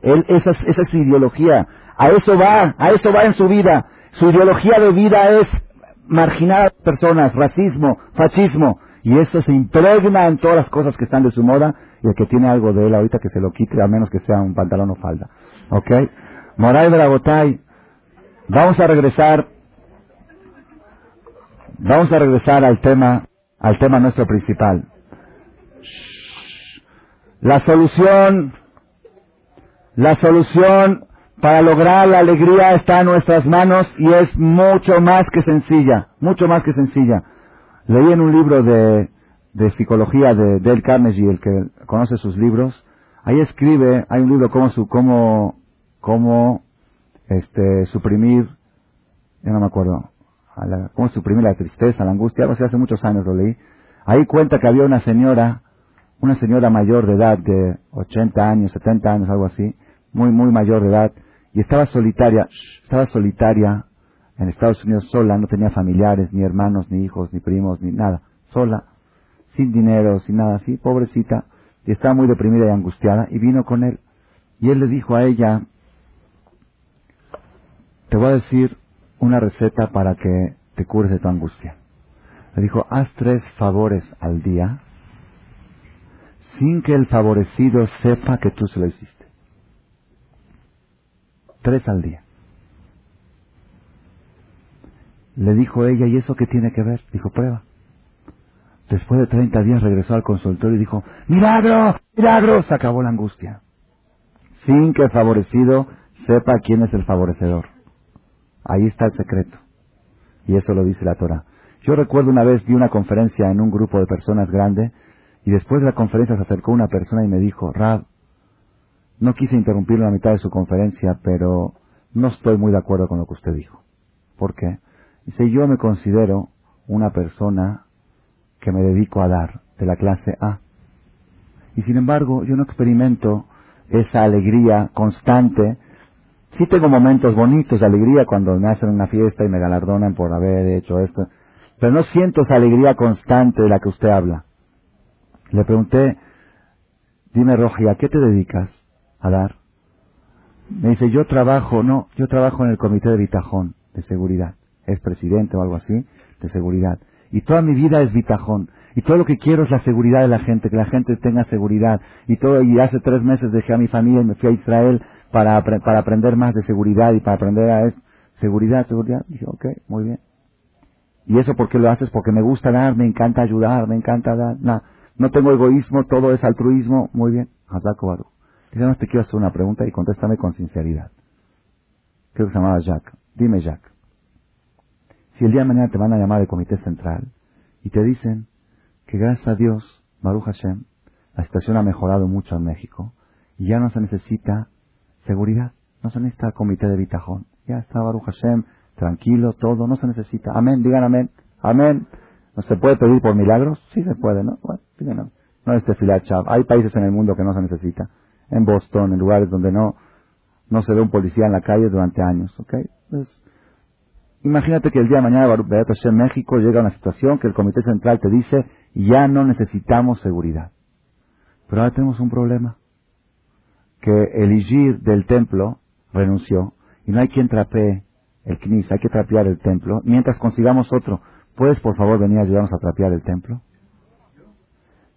Él, esa, esa es su ideología. A eso va, a eso va en su vida. Su ideología de vida es marginar a personas, racismo, fascismo. Y eso se impregna en todas las cosas que están de su moda y el que tiene algo de él ahorita que se lo quite, a menos que sea un pantalón o falda. ¿Ok? Moray de la Botay, vamos a regresar, vamos a regresar al tema, al tema nuestro principal. La solución, La solución para lograr la alegría está en nuestras manos y es mucho más que sencilla, mucho más que sencilla. Leí en un libro de, de psicología de Dale Carnegie, el que conoce sus libros, ahí escribe, hay un libro como su, cómo, cómo, este, suprimir, ya no me acuerdo, cómo suprimir la tristeza, la angustia, algo hace muchos años lo leí. Ahí cuenta que había una señora, una señora mayor de edad, de 80 años, 70 años, algo así, muy, muy mayor de edad, y estaba solitaria, estaba solitaria en Estados Unidos sola, no tenía familiares, ni hermanos, ni hijos, ni primos, ni nada, sola, sin dinero, sin nada así, pobrecita, y estaba muy deprimida y angustiada, y vino con él, y él le dijo a ella, te voy a decir una receta para que te cures de tu angustia. Le dijo, haz tres favores al día sin que el favorecido sepa que tú se lo hiciste. Tres al día. Le dijo ella, ¿y eso qué tiene que ver? Dijo, prueba. Después de 30 días regresó al consultorio y dijo, ¡Milagro! ¡Milagro! Se acabó la angustia. Sin que el favorecido sepa quién es el favorecedor. Ahí está el secreto. Y eso lo dice la Torah. Yo recuerdo una vez vi una conferencia en un grupo de personas grande y después de la conferencia se acercó una persona y me dijo, Rab, no quise interrumpirlo a la mitad de su conferencia, pero no estoy muy de acuerdo con lo que usted dijo. ¿Por qué? Dice, yo me considero una persona que me dedico a dar de la clase A. Y sin embargo, yo no experimento esa alegría constante Sí tengo momentos bonitos de alegría cuando me hacen una fiesta y me galardonan por haber hecho esto, pero no siento esa alegría constante de la que usted habla. Le pregunté, dime Roji, ¿a qué te dedicas a dar? Me dice, yo trabajo, no, yo trabajo en el comité de Vitajón, de seguridad. Es presidente o algo así, de seguridad. Y toda mi vida es Vitajón. Y todo lo que quiero es la seguridad de la gente, que la gente tenga seguridad. Y todo, y hace tres meses dejé a mi familia y me fui a Israel para, para aprender más de seguridad y para aprender a eso. Seguridad, seguridad. Dije, ok, muy bien. ¿Y eso por qué lo haces? Porque me gusta dar, me encanta ayudar, me encanta dar. No, no tengo egoísmo, todo es altruismo. Muy bien. Hazako Dice, no te quiero hacer una pregunta y contéstame con sinceridad. Creo que se llamaba Jack. Dime, Jack. Si el día de mañana te van a llamar del Comité Central y te dicen que gracias a Dios, Baruch Hashem, la situación ha mejorado mucho en México y ya no se necesita Seguridad. No se necesita comité de bitajón. Ya está Baruch Hashem, tranquilo, todo, no se necesita. Amén, digan amén. Amén. ¿No se puede pedir por milagros? Sí se puede, ¿no? Bueno, digan no. es tefilat Hay países en el mundo que no se necesita. En Boston, en lugares donde no, no se ve un policía en la calle durante años, ¿ok? Imagínate que el día de mañana, Baruch Hashem, México, llega a una situación que el Comité Central te dice, ya no necesitamos seguridad. Pero ahora tenemos un problema que el Igir del templo renunció y no hay quien trapee el Knis, hay que trapear el templo, mientras consigamos otro. ¿Puedes por favor venir a ayudarnos a trapear el templo?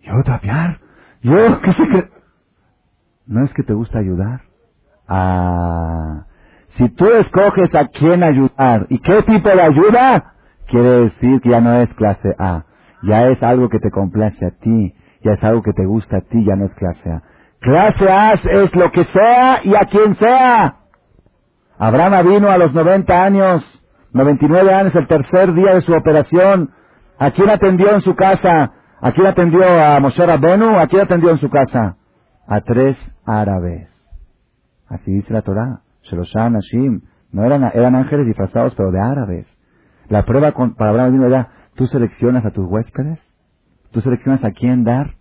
¿Yo trapear? ¿Yo? ¿Qué? ¿No es que te gusta ayudar? Ah, si tú escoges a quién ayudar y qué tipo de ayuda, quiere decir que ya no es clase A, ya es algo que te complace a ti, ya es algo que te gusta a ti, ya no es clase A. Clase A es lo que sea y a quien sea. Abraham vino a los 90 años, 99 años, el tercer día de su operación. ¿A quién atendió en su casa? ¿A quién atendió a Moshe Rabbenu? ¿A quién atendió en su casa? A tres árabes. Así dice la Torah. Sheloshan, Hashim. No eran, eran ángeles disfrazados, pero de árabes. La prueba para Abraham era, ¿tú seleccionas a tus huéspedes? ¿Tú seleccionas a quién dar?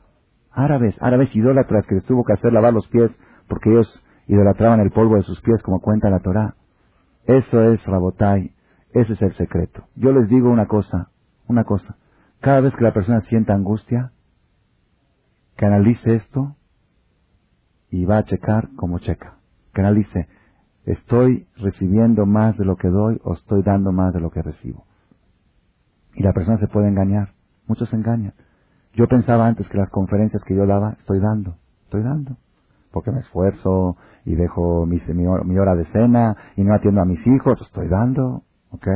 árabes, árabes idólatras que les tuvo que hacer lavar los pies porque ellos idolatraban el polvo de sus pies como cuenta la Torá. Eso es Rabotai, ese es el secreto. Yo les digo una cosa, una cosa. Cada vez que la persona sienta angustia, que analice esto y va a checar como checa. Que ¿estoy recibiendo más de lo que doy o estoy dando más de lo que recibo? Y la persona se puede engañar. Muchos se engañan. Yo pensaba antes que las conferencias que yo daba, estoy dando, estoy dando. Porque me esfuerzo y dejo mi, mi, hora de cena y no atiendo a mis hijos, estoy dando, ¿ok?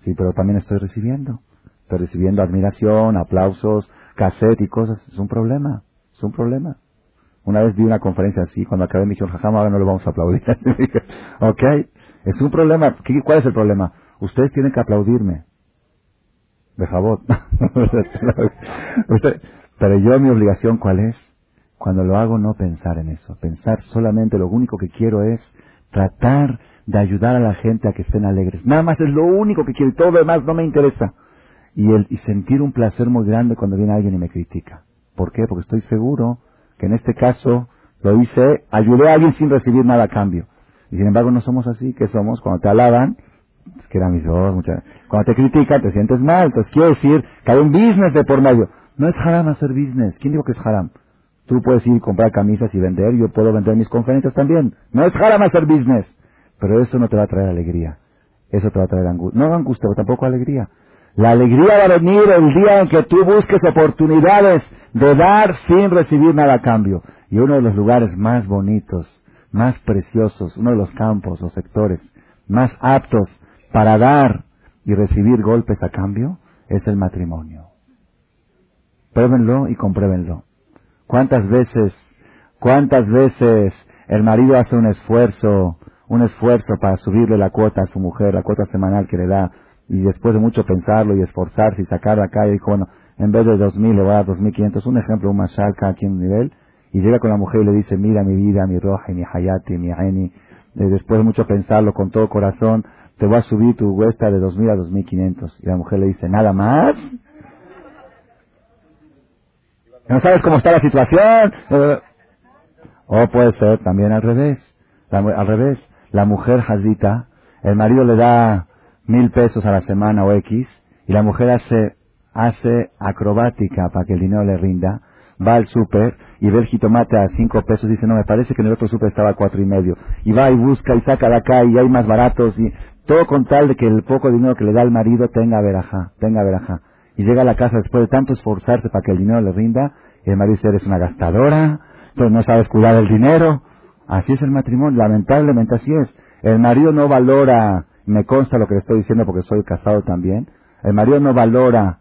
Sí, pero también estoy recibiendo. Estoy recibiendo admiración, aplausos, cassette y cosas. Es un problema, es un problema. Una vez di una conferencia así, cuando acabé me dijeron, ahora no lo vamos a aplaudir. ok, es un problema. ¿Cuál es el problema? Ustedes tienen que aplaudirme. De jabot. Pero yo mi obligación, ¿cuál es? Cuando lo hago, no pensar en eso. Pensar solamente lo único que quiero es tratar de ayudar a la gente a que estén alegres. Nada más es lo único que quiero y todo lo demás no me interesa. Y, el, y sentir un placer muy grande cuando viene alguien y me critica. ¿Por qué? Porque estoy seguro que en este caso lo hice, ayudé a alguien sin recibir nada a cambio. Y sin embargo no somos así, ¿qué somos? Cuando te alaban, es que era mis ojos, muchas... cuando te critican te sientes mal, entonces quiere decir que hay un business de por medio. No es haram hacer business. ¿Quién dijo que es haram? Tú puedes ir y comprar camisas y vender, yo puedo vender mis conferencias también. No es haram hacer business. Pero eso no te va a traer alegría. Eso te va a traer angustia. No angustia, pero tampoco alegría. La alegría va a venir el día en que tú busques oportunidades de dar sin recibir nada a cambio. Y uno de los lugares más bonitos, más preciosos, uno de los campos o sectores más aptos para dar y recibir golpes a cambio es el matrimonio. Pruébenlo y compruébenlo. ¿Cuántas veces, cuántas veces el marido hace un esfuerzo, un esfuerzo para subirle la cuota a su mujer, la cuota semanal que le da, y después de mucho pensarlo y esforzarse y sacar acá, y dijo, bueno, en vez de 2.000 le voy a dar 2.500, un ejemplo, un mashal aquí en un nivel, y llega con la mujer y le dice, mira mi vida, mi roja, mi hayati, mi aini, eh, después de mucho pensarlo con todo corazón, te voy a subir tu huesta de 2.000 a 2.500. Y la mujer le dice, ¿nada más? ¿No sabes cómo está la situación? Eh, o puede ser también al revés. al revés. La mujer jazita, el marido le da mil pesos a la semana o X, y la mujer hace, hace acrobática para que el dinero le rinda, va al súper y ve el jitomate a cinco pesos y dice, no, me parece que en el otro súper estaba a cuatro y medio. Y va y busca y saca de acá y hay más baratos y todo con tal de que el poco dinero que le da el marido tenga verajá, tenga verajá. Y llega a la casa después de tanto esforzarse para que el dinero le rinda, y el marido dice, eres una gastadora, entonces no sabes cuidar el dinero. Así es el matrimonio, lamentablemente así es. El marido no valora, me consta lo que le estoy diciendo porque soy casado también, el marido no valora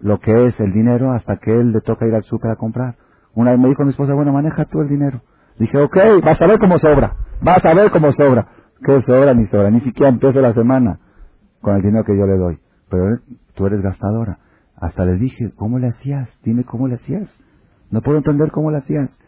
lo que es el dinero hasta que él le toca ir al súper a comprar. Una vez me dijo mi esposa, bueno, maneja tú el dinero. Dije, ok, vas a ver cómo sobra, vas a ver cómo sobra. ¿Qué sobra ni sobra? Ni siquiera empiezo la semana con el dinero que yo le doy. Pero tú eres gastadora. Hasta le dije, ¿cómo le hacías? Dime cómo le hacías. No puedo entender cómo le hacías.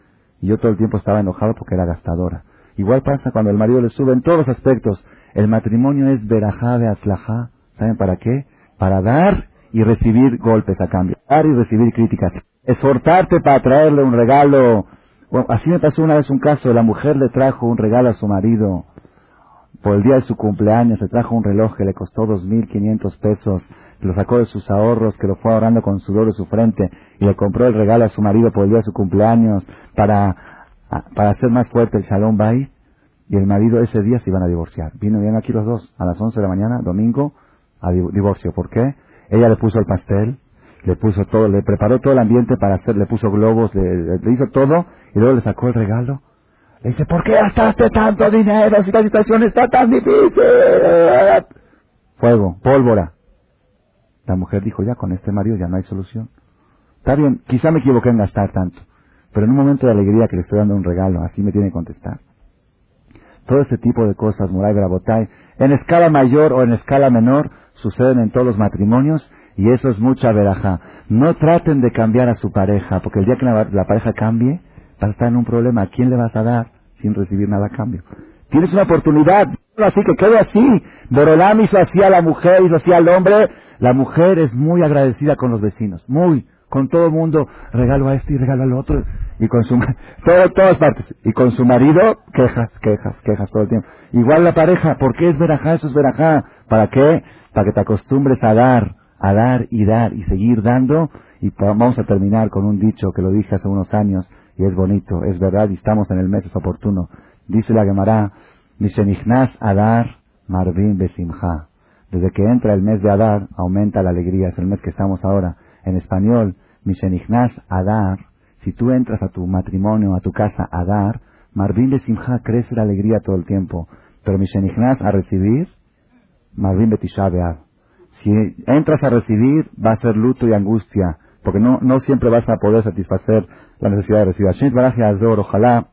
Y yo todo el tiempo estaba enojado porque era gastadora. Igual pasa cuando el marido le sube en todos los aspectos. El matrimonio es verajá de aslajá. ¿Saben para qué? Para dar y recibir golpes a cambio. Dar y recibir críticas. Exhortarte para traerle un regalo. así me pasó una vez un caso. La mujer le trajo un regalo a su marido. Por el día de su cumpleaños se trajo un reloj que le costó dos mil quinientos pesos. Lo sacó de sus ahorros, que lo fue ahorrando con sudor de su frente. Y le compró el regalo a su marido por el día de su cumpleaños para, para hacer más fuerte el Shalom Bay. Y el marido ese día se iban a divorciar. Vino bien aquí los dos, a las once de la mañana, domingo, a divorcio. ¿Por qué? Ella le puso el pastel, le puso todo, le preparó todo el ambiente para hacer, le puso globos, le, hizo todo y luego le sacó el regalo. Le dice, ¿por qué gastaste tanto dinero si la situación está tan difícil? Fuego, pólvora. La mujer dijo, ya con este marido ya no hay solución. Está bien, quizá me equivoqué en gastar tanto, pero en un momento de alegría que le estoy dando un regalo, así me tiene que contestar. Todo ese tipo de cosas, Muray Brabotay, en escala mayor o en escala menor, suceden en todos los matrimonios y eso es mucha veraja. No traten de cambiar a su pareja, porque el día que la, pareja cambie, vas a estar en un problema. ¿A quién le vas a dar sin recibir nada a cambio? Tienes una oportunidad, así que quede así. Borolam hizo así a la mujer, hizo así al hombre. La mujer es muy agradecida con los vecinos, muy, con todo el mundo, regalo a este y regalo al otro, y con su, todo, todas partes, y con su marido, quejas, quejas, quejas todo el tiempo. Igual la pareja, ¿por qué es verajá? Eso es verajá. ¿Para qué? para que te acostumbres a dar, a dar y dar y seguir dando. Y vamos a terminar con un dicho que lo dije hace unos años y es bonito, es verdad y estamos en el mes, es oportuno. Dice la Gemara, Mishenichnas Adar Marvin Besimha. Desde que entra el mes de Adar, aumenta la alegría, es el mes que estamos ahora. En español, Mishenichnas Adar, si tú entras a tu matrimonio, a tu casa Adar, Marvin Besimha crece la alegría todo el tiempo. Pero Mishenichnas a recibir, Marvin Betisha Si entras a recibir, va a ser luto y angustia. porque no, no siempre vas a poder satisfacer la necesidad de recibir. Azor, ojalá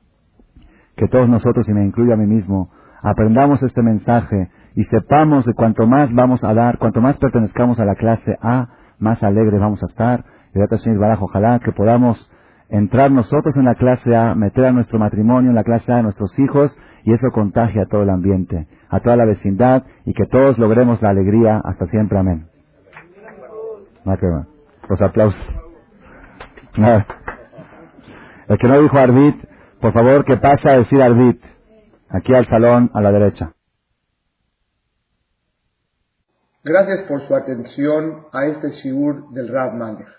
que todos nosotros, y me incluyo a mí mismo, aprendamos este mensaje y sepamos de cuanto más vamos a dar, cuanto más pertenezcamos a la clase A, más alegres vamos a estar. Y ojalá que podamos entrar nosotros en la clase A, meter a nuestro matrimonio en la clase A, a nuestros hijos, y eso contagia a todo el ambiente, a toda la vecindad, y que todos logremos la alegría hasta siempre. Amén. Los aplausos. El que no dijo Arbit, por favor, que pase a decir Arbit. Aquí al salón, a la derecha. Gracias por su atención a este shiur del Rav Malech.